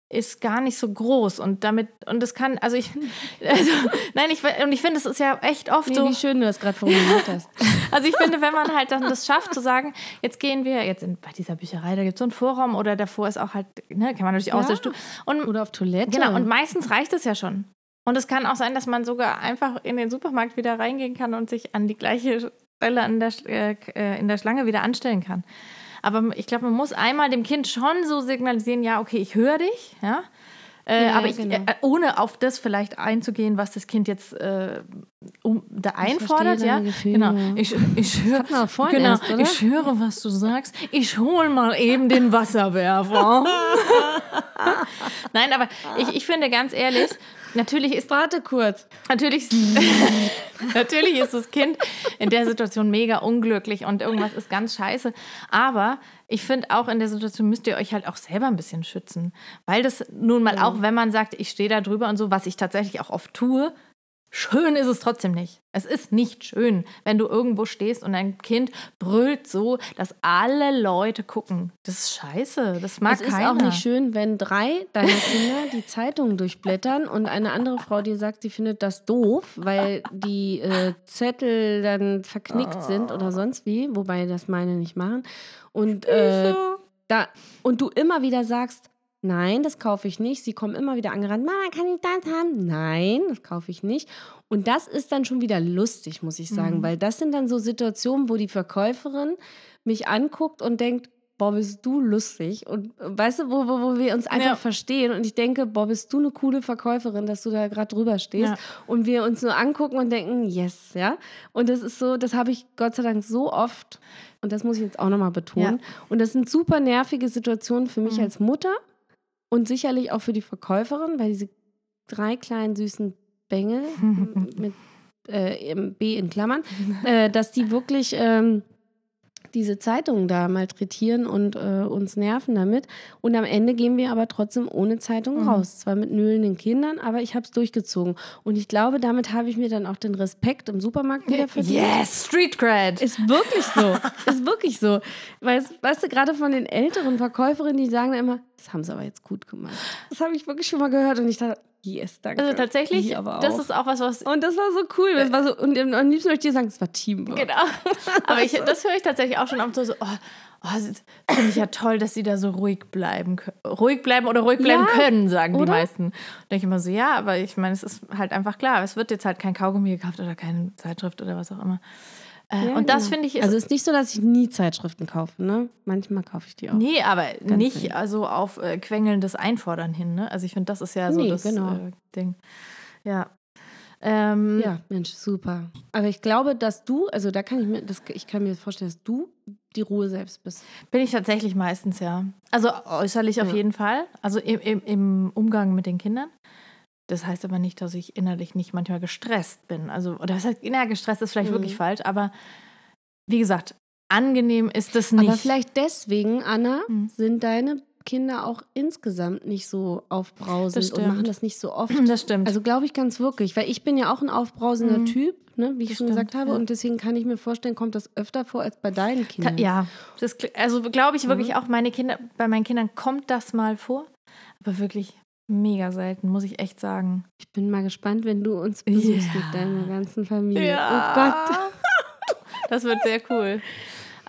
ist gar nicht so groß und damit und das kann also ich [LAUGHS] also, nein ich und ich finde es ist ja echt oft Nee, so wie schön du das gerade formuliert hast. [LAUGHS] also ich finde, wenn man halt dann das schafft, zu sagen, jetzt gehen wir, jetzt in, bei dieser Bücherei, da gibt es so einen Vorraum oder davor ist auch halt, ne, kann man natürlich aus Ja. der Stuhl. Und Oder auf Toilette. genau, und meistens reicht es ja schon. Und es kann auch sein, dass man sogar einfach in den Supermarkt wieder reingehen kann und sich an die gleiche Stelle an der, äh, äh, in der Schlange wieder anstellen kann. Aber ich glaube, man muss einmal dem Kind schon so signalisieren, ja, okay, ich höre dich, ja. Äh, Ja, aber ich, genau. äh, ohne auf das vielleicht einzugehen, was das Kind jetzt äh, um, da einfordert, ja. Gefühle. Genau. Ich, ich höre genau, erst, ich höre, was du sagst. Ich hol mal eben den Wasserwerfer. [LAUGHS] Nein, aber ich, ich finde ganz ehrlich, natürlich ist Warte kurz. Natürlich, [LAUGHS] natürlich ist das Kind in der Situation mega unglücklich und irgendwas ist ganz scheiße. Aber ich finde auch in der Situation müsst ihr euch halt auch selber ein bisschen schützen. Weil das nun mal auch, wenn man sagt, ich stehe da drüber und so, was ich tatsächlich auch oft tue, schön ist es trotzdem nicht. Es ist nicht schön, wenn du irgendwo stehst und ein Kind brüllt so, dass alle Leute gucken. Das ist scheiße. Das mag Es ist keiner. auch nicht schön, wenn drei deiner Kinder die Zeitung durchblättern und eine andere Frau dir sagt, sie findet das doof, weil die äh, Zettel dann verknickt sind oder sonst wie, wobei das meine nicht machen. Und, äh, da, und du immer wieder sagst, nein, das kaufe ich nicht. Sie kommen immer wieder angerannt, Mama, kann ich das haben? Nein, das kaufe ich nicht. Und das ist dann schon wieder lustig, muss ich sagen, weil das sind dann so Situationen, wo die Verkäuferin mich anguckt und denkt, boah, bist du lustig. Und weißt du, wo, wo, wo wir uns einfach Ja. verstehen. Und ich denke, boah, bist du eine coole Verkäuferin, dass du da gerade drüber stehst. Ja. Und wir uns nur angucken und denken, yes, ja. Und das ist so, das habe ich Gott sei Dank so oft. Und das muss ich jetzt auch nochmal betonen. Und das sind super nervige Situationen für mich Mhm. als Mutter und sicherlich auch für die Verkäuferin, weil diese drei kleinen süßen Bengel [LAUGHS] mit äh, B in Klammern, äh, dass die wirklich ähm, diese Zeitungen da malträtieren und äh, uns nerven damit. Und am Ende gehen wir aber trotzdem ohne Zeitung Mhm. raus. Zwar mit nüllenden Kindern, aber ich habe es durchgezogen. Und ich glaube, damit habe ich mir dann auch den Respekt im Supermarkt wieder verdient. Yes, Street Cred. Ist wirklich so. Ist wirklich so. Weißt, weißt du, gerade von den älteren Verkäuferinnen, die sagen dann immer, das haben sie aber jetzt gut gemacht. Das habe ich wirklich schon mal gehört und ich dachte, yes, danke. Also tatsächlich, Ich aber auch. das ist auch was, was und das war so cool. Das war so, und am liebsten möchte ich dir sagen, es war Teamwork. Genau. [LAUGHS] Aber ich, das höre ich tatsächlich auch schon oft so, oh, oh, finde ich ja toll, dass sie da so ruhig bleiben können. Ruhig bleiben oder ruhig bleiben Ja, können, sagen die oder? meisten. Und denke ich immer so, ja, aber ich meine, es ist halt einfach klar, es wird jetzt halt kein Kaugummi gekauft oder keine Zeitschrift oder was auch immer. Äh, Ja, und das genau. finde ich ist, Also es ist nicht so, dass ich nie Zeitschriften kaufe, ne? Manchmal kaufe ich die auch. nee, aber nicht selten. also auf äh, quengelndes Einfordern hin, ne? Also ich finde, das ist ja so Nee, das genau. äh, Ding. Ja. Ähm, Ja, Mensch, super. Aber ich glaube, dass du, also da kann ich mir, das, ich kann mir vorstellen, dass du die Ruhe selbst bist. Bin ich tatsächlich meistens, ja. Also äußerlich auf Ja. jeden Fall. Also im, im, im Umgang mit den Kindern. Das heißt aber nicht, dass ich innerlich nicht manchmal gestresst bin. Also, oder was heißt, innerlich gestresst ist vielleicht Mhm. wirklich falsch, aber wie gesagt, angenehm ist es nicht. Aber vielleicht deswegen, Anna, Hm. sind deine Kinder auch insgesamt nicht so aufbrausend und machen das nicht so oft. das stimmt. Also glaube ich ganz wirklich, weil ich bin ja auch ein aufbrausender Mhm. Typ, ne, wie ich Das schon stimmt, gesagt habe. ja. Und deswegen kann ich mir vorstellen, kommt das öfter vor als bei deinen Kindern. ja, das, also glaube ich wirklich Mhm. auch, meine Kinder, bei meinen Kindern kommt das mal vor, aber wirklich mega selten, muss ich echt sagen. Ich bin mal gespannt, wenn du uns besuchst Ja. mit deiner ganzen Familie. Oh Gott, [LAUGHS] Das wird sehr cool.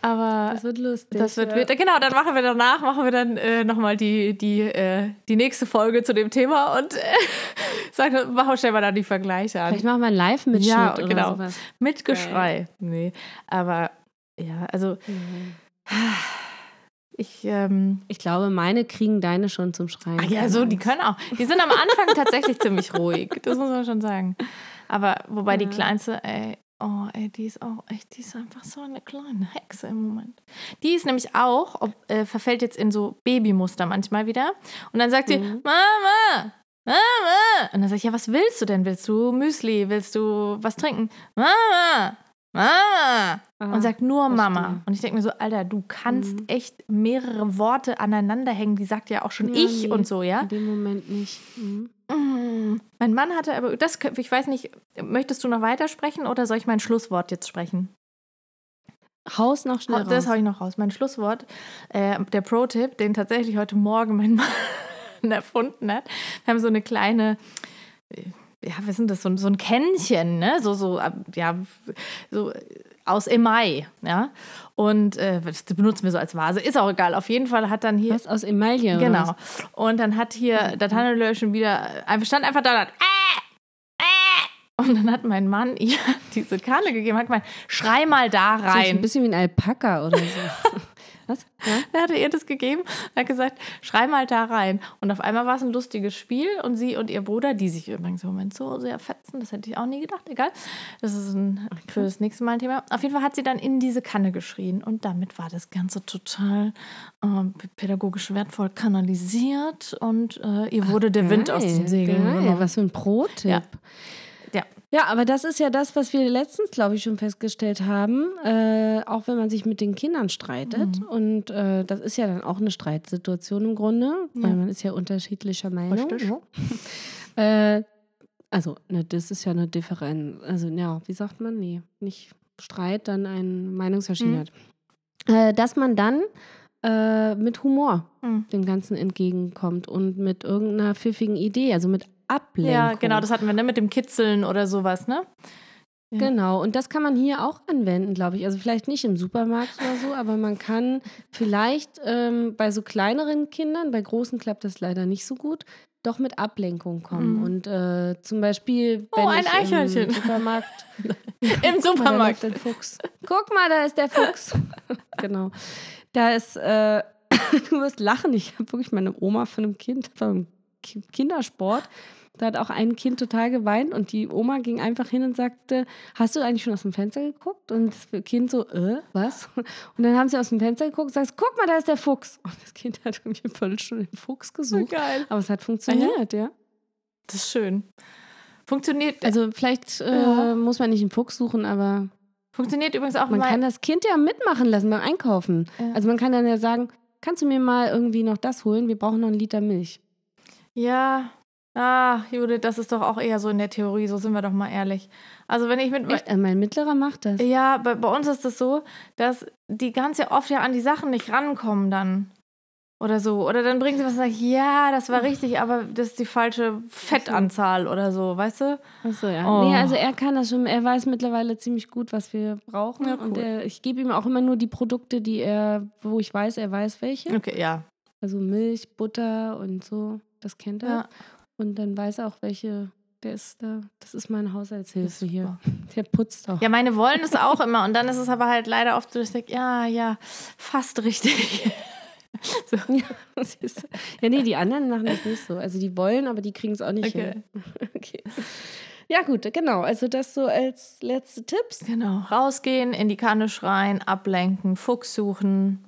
Aber das wird lustig. Das wird, ja. genau, dann machen wir danach, machen wir dann äh, nochmal die, die, äh, die nächste Folge zu dem Thema und äh, [LAUGHS] sagen, machen wir schnell mal dann die Vergleiche an. Vielleicht machen wir einen Live-Mitschnitt Ja, oder genau. sowas. Mit Geschrei. Nee, aber ja, also [SIGHS] ich, ähm, Ich glaube, meine kriegen deine schon zum Schreien. ach ja, so, die können auch. Die sind am Anfang [LAUGHS] tatsächlich ziemlich ruhig, das muss man schon sagen. Aber wobei die Ja. Kleinste, ey, oh, ey, die ist auch echt, die ist einfach so eine kleine Hexe im Moment. Die ist nämlich auch, ob, äh, verfällt jetzt in so Babymuster manchmal wieder. Und dann sagt sie, Mhm. Mama, Mama. Und dann sag ich, ja, was willst du denn? Willst du Müsli? Willst du was trinken? Mama. Ah, Und sagt nur Mama. Und ich denke mir so, Alter, du kannst Mhm. echt mehrere Worte aneinander hängen. Die sagt ja auch schon Ja, ich nee. und so, ja? In dem Moment nicht. Mhm. Mm. Mein Mann hatte aber, das, ich weiß nicht, möchtest du noch weitersprechen oder soll ich mein Schlusswort jetzt sprechen? Haus noch schnell Oh, das habe ich noch raus. Mein Schlusswort, äh, der Pro-Tipp, den tatsächlich heute Morgen mein [LAUGHS] Mann erfunden hat. Wir haben so eine kleine, ja, was sind das, so, ein- so ein Kännchen, ne? So, so, äh, ja, so äh, aus Emai, ja. Und äh, das benutzen wir so als Vase. Ist auch egal. Auf jeden Fall hat dann hier. Was aus Emaille? Genau. Und dann hat hier der Tannenlöschen wieder, einfach stand einfach da und hat, äh, äh. Und dann hat mein Mann ihr [LAUGHS] diese Kanne gegeben, hat gemeint, schrei mal da Das ist ein rein. bisschen wie ein Alpaka oder so. [LAUGHS] was? Ja? Er ihr das gegeben und hat gesagt, schrei mal da rein. Und auf einmal war es ein lustiges Spiel und sie und ihr Bruder, die sich übrigens im Moment so sehr fetzen, das hätte ich auch nie gedacht, egal. Das ist ein, für das nächste Mal ein Thema. Auf jeden Fall hat sie dann in diese Kanne geschrien und damit war das Ganze total äh, pädagogisch wertvoll kanalisiert und äh, ihr wurde der Wind aus den Segeln geil. genommen. Was für ein Pro-Tipp. Ja. Ja. Ja, aber das ist ja das, was wir letztens, glaube ich, schon festgestellt haben. Äh, auch wenn man sich mit den Kindern streitet. Mhm. Und äh, das ist ja dann auch eine Streitsituation im Grunde, weil man ist ja unterschiedlicher Meinung. Richtig. Ja. [LAUGHS] Äh, also, ne, das ist ja eine Differenz. Also, ja, wie sagt man? Nee, nicht Streit, dann eine Meinungsverschiedenheit. Äh, dass man dann äh, mit Humor Mhm. dem Ganzen entgegenkommt und mit irgendeiner pfiffigen Idee, also mit Ablenkung. Ja, genau, das hatten wir ne, mit dem Kitzeln oder sowas, ne? Ja. Genau, und das kann man hier auch anwenden, glaube ich. Also vielleicht nicht im Supermarkt oder so, aber man kann vielleicht ähm, bei so kleineren Kindern, bei großen klappt das leider nicht so gut, doch mit Ablenkung kommen. Mhm. Und äh, zum Beispiel, Oh, wenn ein ich Eichhörnchen. im Supermarkt [LAUGHS] Im Guck mal, da Supermarkt. Fuchs. Guck mal, da ist der Fuchs. [LAUGHS] genau. Da ist, äh, [LAUGHS] du wirst lachen. Ich habe wirklich meine Oma von einem Kind beim Ki- Kindersport. Da hat auch ein Kind total geweint und die Oma ging einfach hin und sagte: Hast du eigentlich schon aus dem Fenster geguckt? Und das Kind so: Äh, was? Und dann haben sie aus dem Fenster geguckt und sagt: Guck mal, da ist der Fuchs. Und das Kind hat irgendwie eine Viertelstunde den Fuchs gesucht. Geil. Aber es hat funktioniert, ja. Das ist schön. Funktioniert. Also vielleicht äh, Ja. muss man nicht einen Fuchs suchen, aber Funktioniert übrigens auch Man kann das Kind ja mitmachen lassen beim Einkaufen. Ja. Also man kann dann ja sagen, kannst du mir mal irgendwie noch das holen? Wir brauchen noch einen Liter Milch. Ja. Ah, Judith, das ist doch auch eher so in der Theorie, so sind wir doch mal ehrlich. Also wenn ich mit Echt? Äh, Mein Mittlerer macht das. Ja, bei, bei uns ist das so, dass die ganz ja oft ja an die Sachen nicht rankommen dann. Oder so. Oder dann bringen sie was und sagen, ja, das war richtig, aber das ist die falsche Fettanzahl oder so, weißt du? Achso, ja. Oh. Nee, also er kann das schon, er weiß mittlerweile ziemlich gut, was wir brauchen. Ja, Und cool. er, ich gebe ihm auch immer nur die Produkte, die er, wo ich weiß, er weiß welche. Okay, ja. Also Milch, Butter und so, das kennt er. Ja. Und dann weiß er auch, welche, der ist da, das ist meine Haushaltshilfe hier. [LAUGHS] Der putzt auch. Ja, meine wollen es auch immer. Und dann ist es aber halt leider oft so, dass ich denke, ja, ja, fast richtig. [LAUGHS] so. Ja, [LAUGHS] ja, nee, die anderen machen das nicht so. Also die wollen, aber die kriegen es auch nicht Okay. hin. Okay. Ja, gut, genau. Also das so als letzte Tipps. Genau. Rausgehen, in die Kanne schreien, ablenken, Fuchs suchen.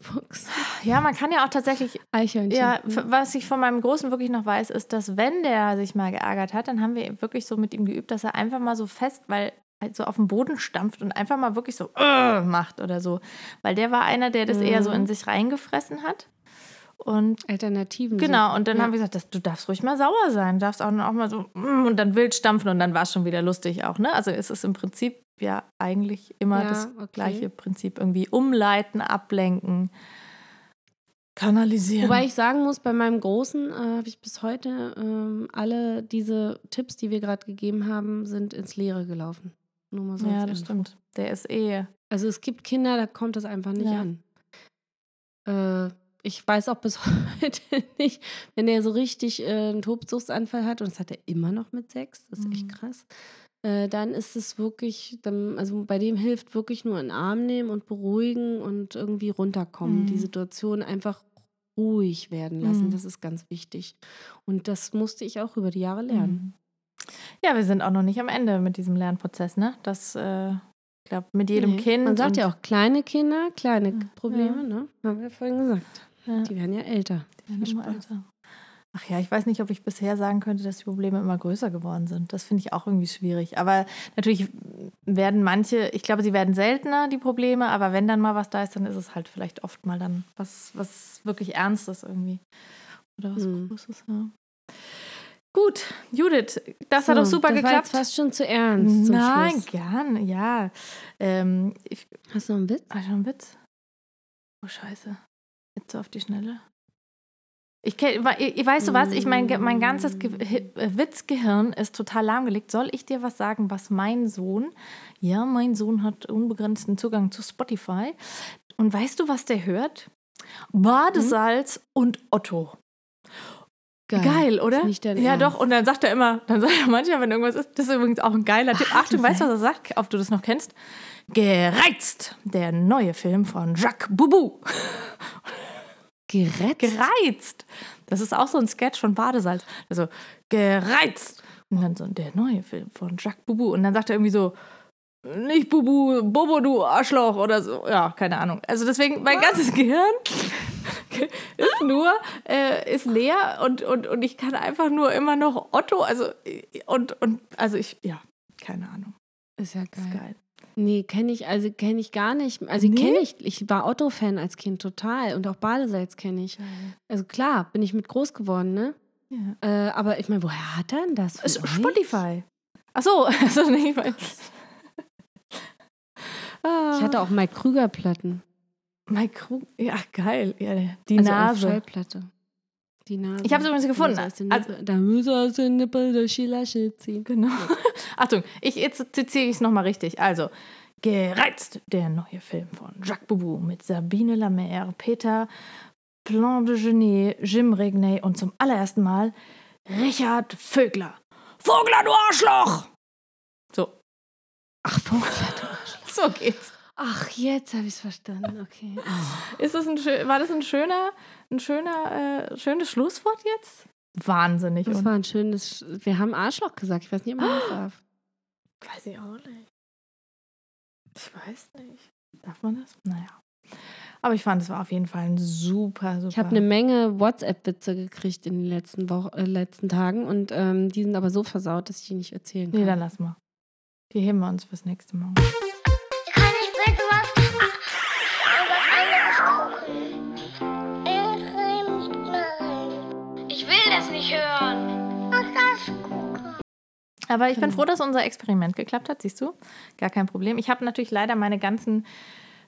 Fuchs. Ja, man kann ja auch tatsächlich Eichhörnchen. Ja, f- was ich von meinem Großen wirklich noch weiß, ist, dass wenn der sich mal geärgert hat, dann haben wir wirklich so mit ihm geübt, dass er einfach mal so fest, weil halt so auf den Boden stampft und einfach mal wirklich so "Ugh" macht oder so. Weil der war einer, der das eher so in sich reingefressen hat. Und Alternativen. genau, und dann ja. haben wir gesagt, das, du darfst ruhig mal sauer sein, du darfst auch, auch mal so "Mm", und dann wild stampfen und dann war es schon wieder lustig auch, ne? Also es ist im Prinzip ja eigentlich immer Ja, das okay. gleiche Prinzip. Irgendwie umleiten, ablenken, kanalisieren. Wobei ich sagen muss, bei meinem Großen äh, habe ich bis heute ähm, alle diese Tipps, die wir gerade gegeben haben, sind ins Leere gelaufen. Nur mal so ja, das Info. stimmt. Der ist eh. Also es gibt Kinder, da kommt das einfach nicht Ja. an. Äh, ich weiß auch bis [LAUGHS] heute nicht, wenn er so richtig äh, einen Tobsuchtsanfall hat, und das hat er immer noch mit sechs, das ist echt Mhm. krass, äh, dann ist es wirklich, dann, also bei dem hilft wirklich nur in Arm nehmen und beruhigen und irgendwie runterkommen. Die Mhm. Situation einfach ruhig werden lassen, Mhm. das ist ganz wichtig. Und das musste ich auch über die Jahre lernen. Ja, wir sind auch noch nicht am Ende mit diesem Lernprozess, ne? Das, äh, ich glaube, mit jedem Nee. Kind. Man sagt ja auch kleine Kinder, kleine Ja. Probleme, ne? Haben wir vorhin gesagt. Ja, Die werden ja älter. die werden immer älter. Ach ja, ich weiß nicht, ob ich bisher sagen könnte, dass die Probleme immer größer geworden sind. Das finde ich auch irgendwie schwierig. Aber natürlich werden manche, ich glaube, sie werden seltener, die Probleme, aber wenn dann mal was da ist, dann ist es halt vielleicht oft mal dann was, was wirklich Ernstes irgendwie. Oder was Hm. Großes, ja. Gut, Judith, das hat doch super das War geklappt. jetzt fast schon zu ernst. Zum Nein, Schluss. gern, ja. Ähm, ich, Hast du noch einen Witz? Ah, schon ein Witz? Oh, scheiße. Jetzt so auf die Schnelle. Ich ich- weißt du was? Ich mein, mein ganzes Ge äh, Witzgehirn ist total lahmgelegt. Soll ich dir was sagen, was mein Sohn? Ja, mein Sohn hat unbegrenzten Zugang zu Spotify. Und weißt du, was der hört? Badesalz und Otto. Geil, oder? Nicht dein ja, Ernst. doch. Und dann sagt er immer, dann sagt er manchmal, wenn irgendwas ist, das ist übrigens auch ein geiler Tipp. Achtung, weißt du, was er sagt? Ob du das noch kennst? Gereizt, der neue Film von Jacques Boubou. [LAUGHS] Geretzt? Gereizt. Das ist auch so ein Sketch von Badesalz. Also, gereizt. Und dann so der neue Film von Jacques Boubou. Und dann sagt er irgendwie so, nicht Bubu, Bobo, du Arschloch oder so. Ja, keine Ahnung. Also deswegen, mein ganzes [LAUGHS] Gehirn ist nur, äh, ist leer und, und, und ich kann einfach nur immer noch Otto, also und, und also ich, ja, keine Ahnung. Ist ja Ist geil. Nee, kenne ich, also kenne ich gar nicht. Also Nee? kenne ich, ich war Otto-Fan als Kind total und auch Badesalz kenne ich. Also klar, bin ich mit groß geworden, ne? Ja. Äh, aber ich meine, woher hat er denn das? Spotify. Ach so, [LAUGHS] also nicht mal. [LAUGHS] Ich hatte auch Mike Krüger-Platten. Mike Krug, ja, geil. Ja, die also Nase. Schallplatte. Die Nase. Ich hab's übrigens gefunden. Da muss aus den Also- Nippel- die Lasche ziehen. Genau. [LAUGHS] Achtung, ich, jetzt zitiere ich es nochmal richtig. Also, Gereizt, der neue Film von Jacques Boubou mit Sabine Lamère, Peter Plan de Genet, Jim Regney und zum allerersten Mal Richard Vögler. Vogler, du Arschloch! So, Ach, Vogler, du Arschloch. [LAUGHS] so geht's. Ach, jetzt habe ich es verstanden. Okay. Ist das ein, war das ein schöner, ein schöner, äh, schönes Schlusswort jetzt? Wahnsinnig. Das Und war ein schönes. Wir haben Arschloch gesagt. Ich weiß nicht, ob man das darf. weiß ich auch nicht. Ich weiß nicht. Darf man das? Naja. Aber ich fand, es war auf jeden Fall ein super, super. Ich habe eine Menge WhatsApp-Witze gekriegt in den letzten, Wochen, äh, letzten Tagen und ähm, die sind aber so versaut, dass ich die nicht erzählen kann. Nee, dann lass mal. Die heben wir uns fürs nächste Mal. Nicht hören. Was das gucken? Aber ich bin froh, dass unser Experiment geklappt hat, siehst du? Gar kein Problem. Ich habe natürlich leider meine ganzen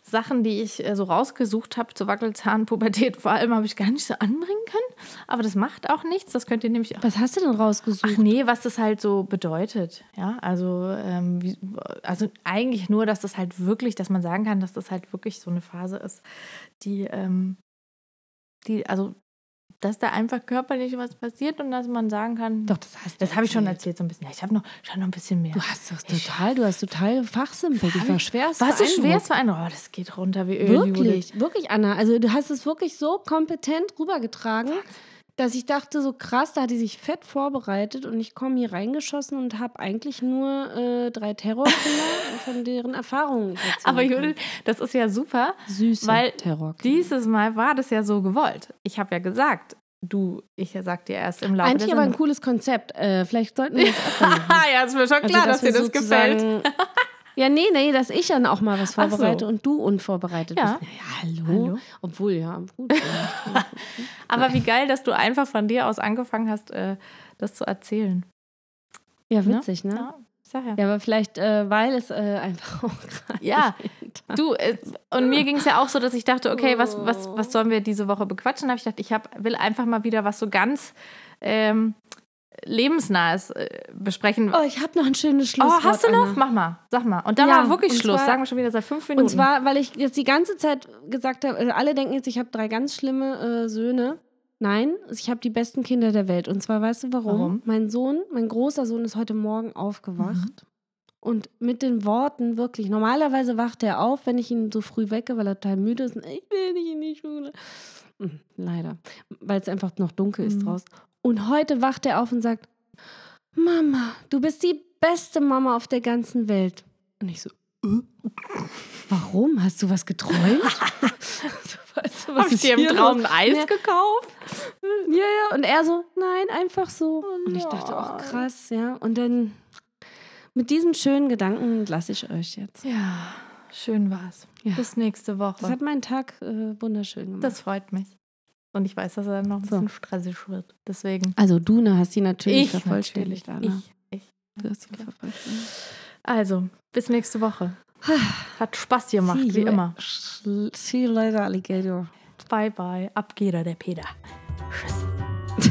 Sachen, die ich äh, so rausgesucht habe zur Wackelzahnpubertät, vor allem habe ich gar nicht so anbringen können. Aber das macht auch nichts. Das könnt ihr nämlich auch. Was hast du denn rausgesucht? Ach nee, was das halt so bedeutet. Ja, also, ähm, wie, also eigentlich nur, dass das halt wirklich, dass man sagen kann, dass das halt wirklich so eine Phase ist, die, ähm, die, also, dass da einfach körperlich was passiert und dass man sagen kann, Doch, das hast du das habe ich schon erzählt. so ein bisschen. Ja, ich habe noch, ich hab noch ein bisschen mehr. Du hast das total, du hast total Fachsimpel. Ich war schwer. Was so schwer für einen? Oh, das geht runter wie Öl. Wirklich, wirklich, Anna. Also du hast es wirklich so kompetent rübergetragen, dass ich dachte, so krass, da hat die sich fett vorbereitet und ich komme hier reingeschossen und habe eigentlich nur äh, drei Terrorkinder [LAUGHS] von deren Erfahrungen Aber. Judith, das ist ja super, Süße weil dieses Mal war das ja so gewollt. Ich habe ja gesagt, du, ich sag dir erst im Laufe Eigentlich aber ein cooles Konzept. Äh, vielleicht sollten [LAUGHS] wir das machen. Ja, ist mir schon klar, dass, dir wir das gefällt. [LAUGHS] Ja, nee, nee, dass ich dann auch mal was Ach so. vorbereite und du unvorbereitet Ja. bist. Ja, hallo. Hallo. Obwohl, ja, gut. [LAUGHS] Aber wie geil, dass du einfach von dir aus angefangen hast, äh, das zu erzählen. ja, witzig, ne? Ja, ich sag ja. Ja, aber vielleicht, äh, weil es äh, einfach [LAUGHS] auch gerade. Ja, du, äh, und mir ging es ja auch so, dass ich dachte, okay, was, was, was sollen wir diese Woche bequatschen? Da habe ich gedacht, ich hab, will einfach mal wieder was so ganz ähm, lebensnahes äh, besprechen. Oh, ich habe noch ein schönes Oh, Schlusswort. hast du noch? Anna. Mach mal, sag mal. Und dann Ja, war wirklich Schluss, zwar- sagen wir schon wieder seit fünf Minuten. Und zwar, weil ich jetzt die ganze Zeit gesagt habe, äh, alle denken jetzt, ich habe drei ganz schlimme äh, Söhne. Nein, ich habe die besten Kinder der Welt. Und zwar, weißt du warum? Warum? Mein Sohn, mein großer Sohn ist heute Morgen aufgewacht. Und mit den Worten wirklich, normalerweise wacht er auf, wenn ich ihn so früh wecke, weil er total müde ist. und, Ich will nicht in die Schule. Hm, Leider, weil es einfach noch dunkel ist Mhm. draußen. Und heute wacht er auf und sagt, Mama, du bist die beste Mama auf der ganzen Welt. Und ich so, äh? warum? Hast du was geträumt? [LAUGHS] weißt du, was Hab ich dir im Traum ein? Eis Ja. gekauft? Ja, ja. Und er so, nein, einfach so. Und ich dachte, ach krass, ja. Und dann mit diesem schönen Gedanken lasse ich euch jetzt. Ja, schön war's. Ja. Bis nächste Woche. Das hat meinen Tag äh, wunderschön gemacht. Das freut mich. Und ich weiß, dass er dann noch ein So. bisschen stressig wird. Deswegen. also du ne, hast die natürlich Ich vervollständigt, natürlich. Anna. Ich, ich. Du hast sie vervollständigt. Also, bis nächste Woche. [SIGHS] Hat Spaß gemacht, See wie you- immer. See you later, Alligator. Bye, bye. Ab geht er, der Peter. Tschüss. [LAUGHS]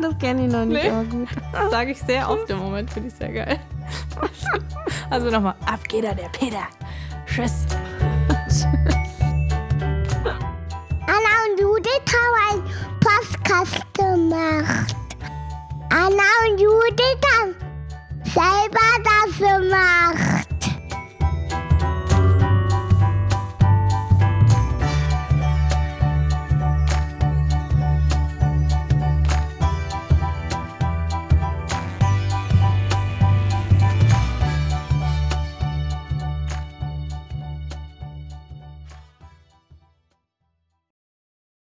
das kenne ich noch nicht, Nee. aber gut. Das sage ich sehr oft im Moment, finde ich sehr geil. [LAUGHS] Also nochmal. Ab geht er, der Peter. Tschüss. Judith haben einen Podcast gemacht. Anna und Judith haben selber das gemacht.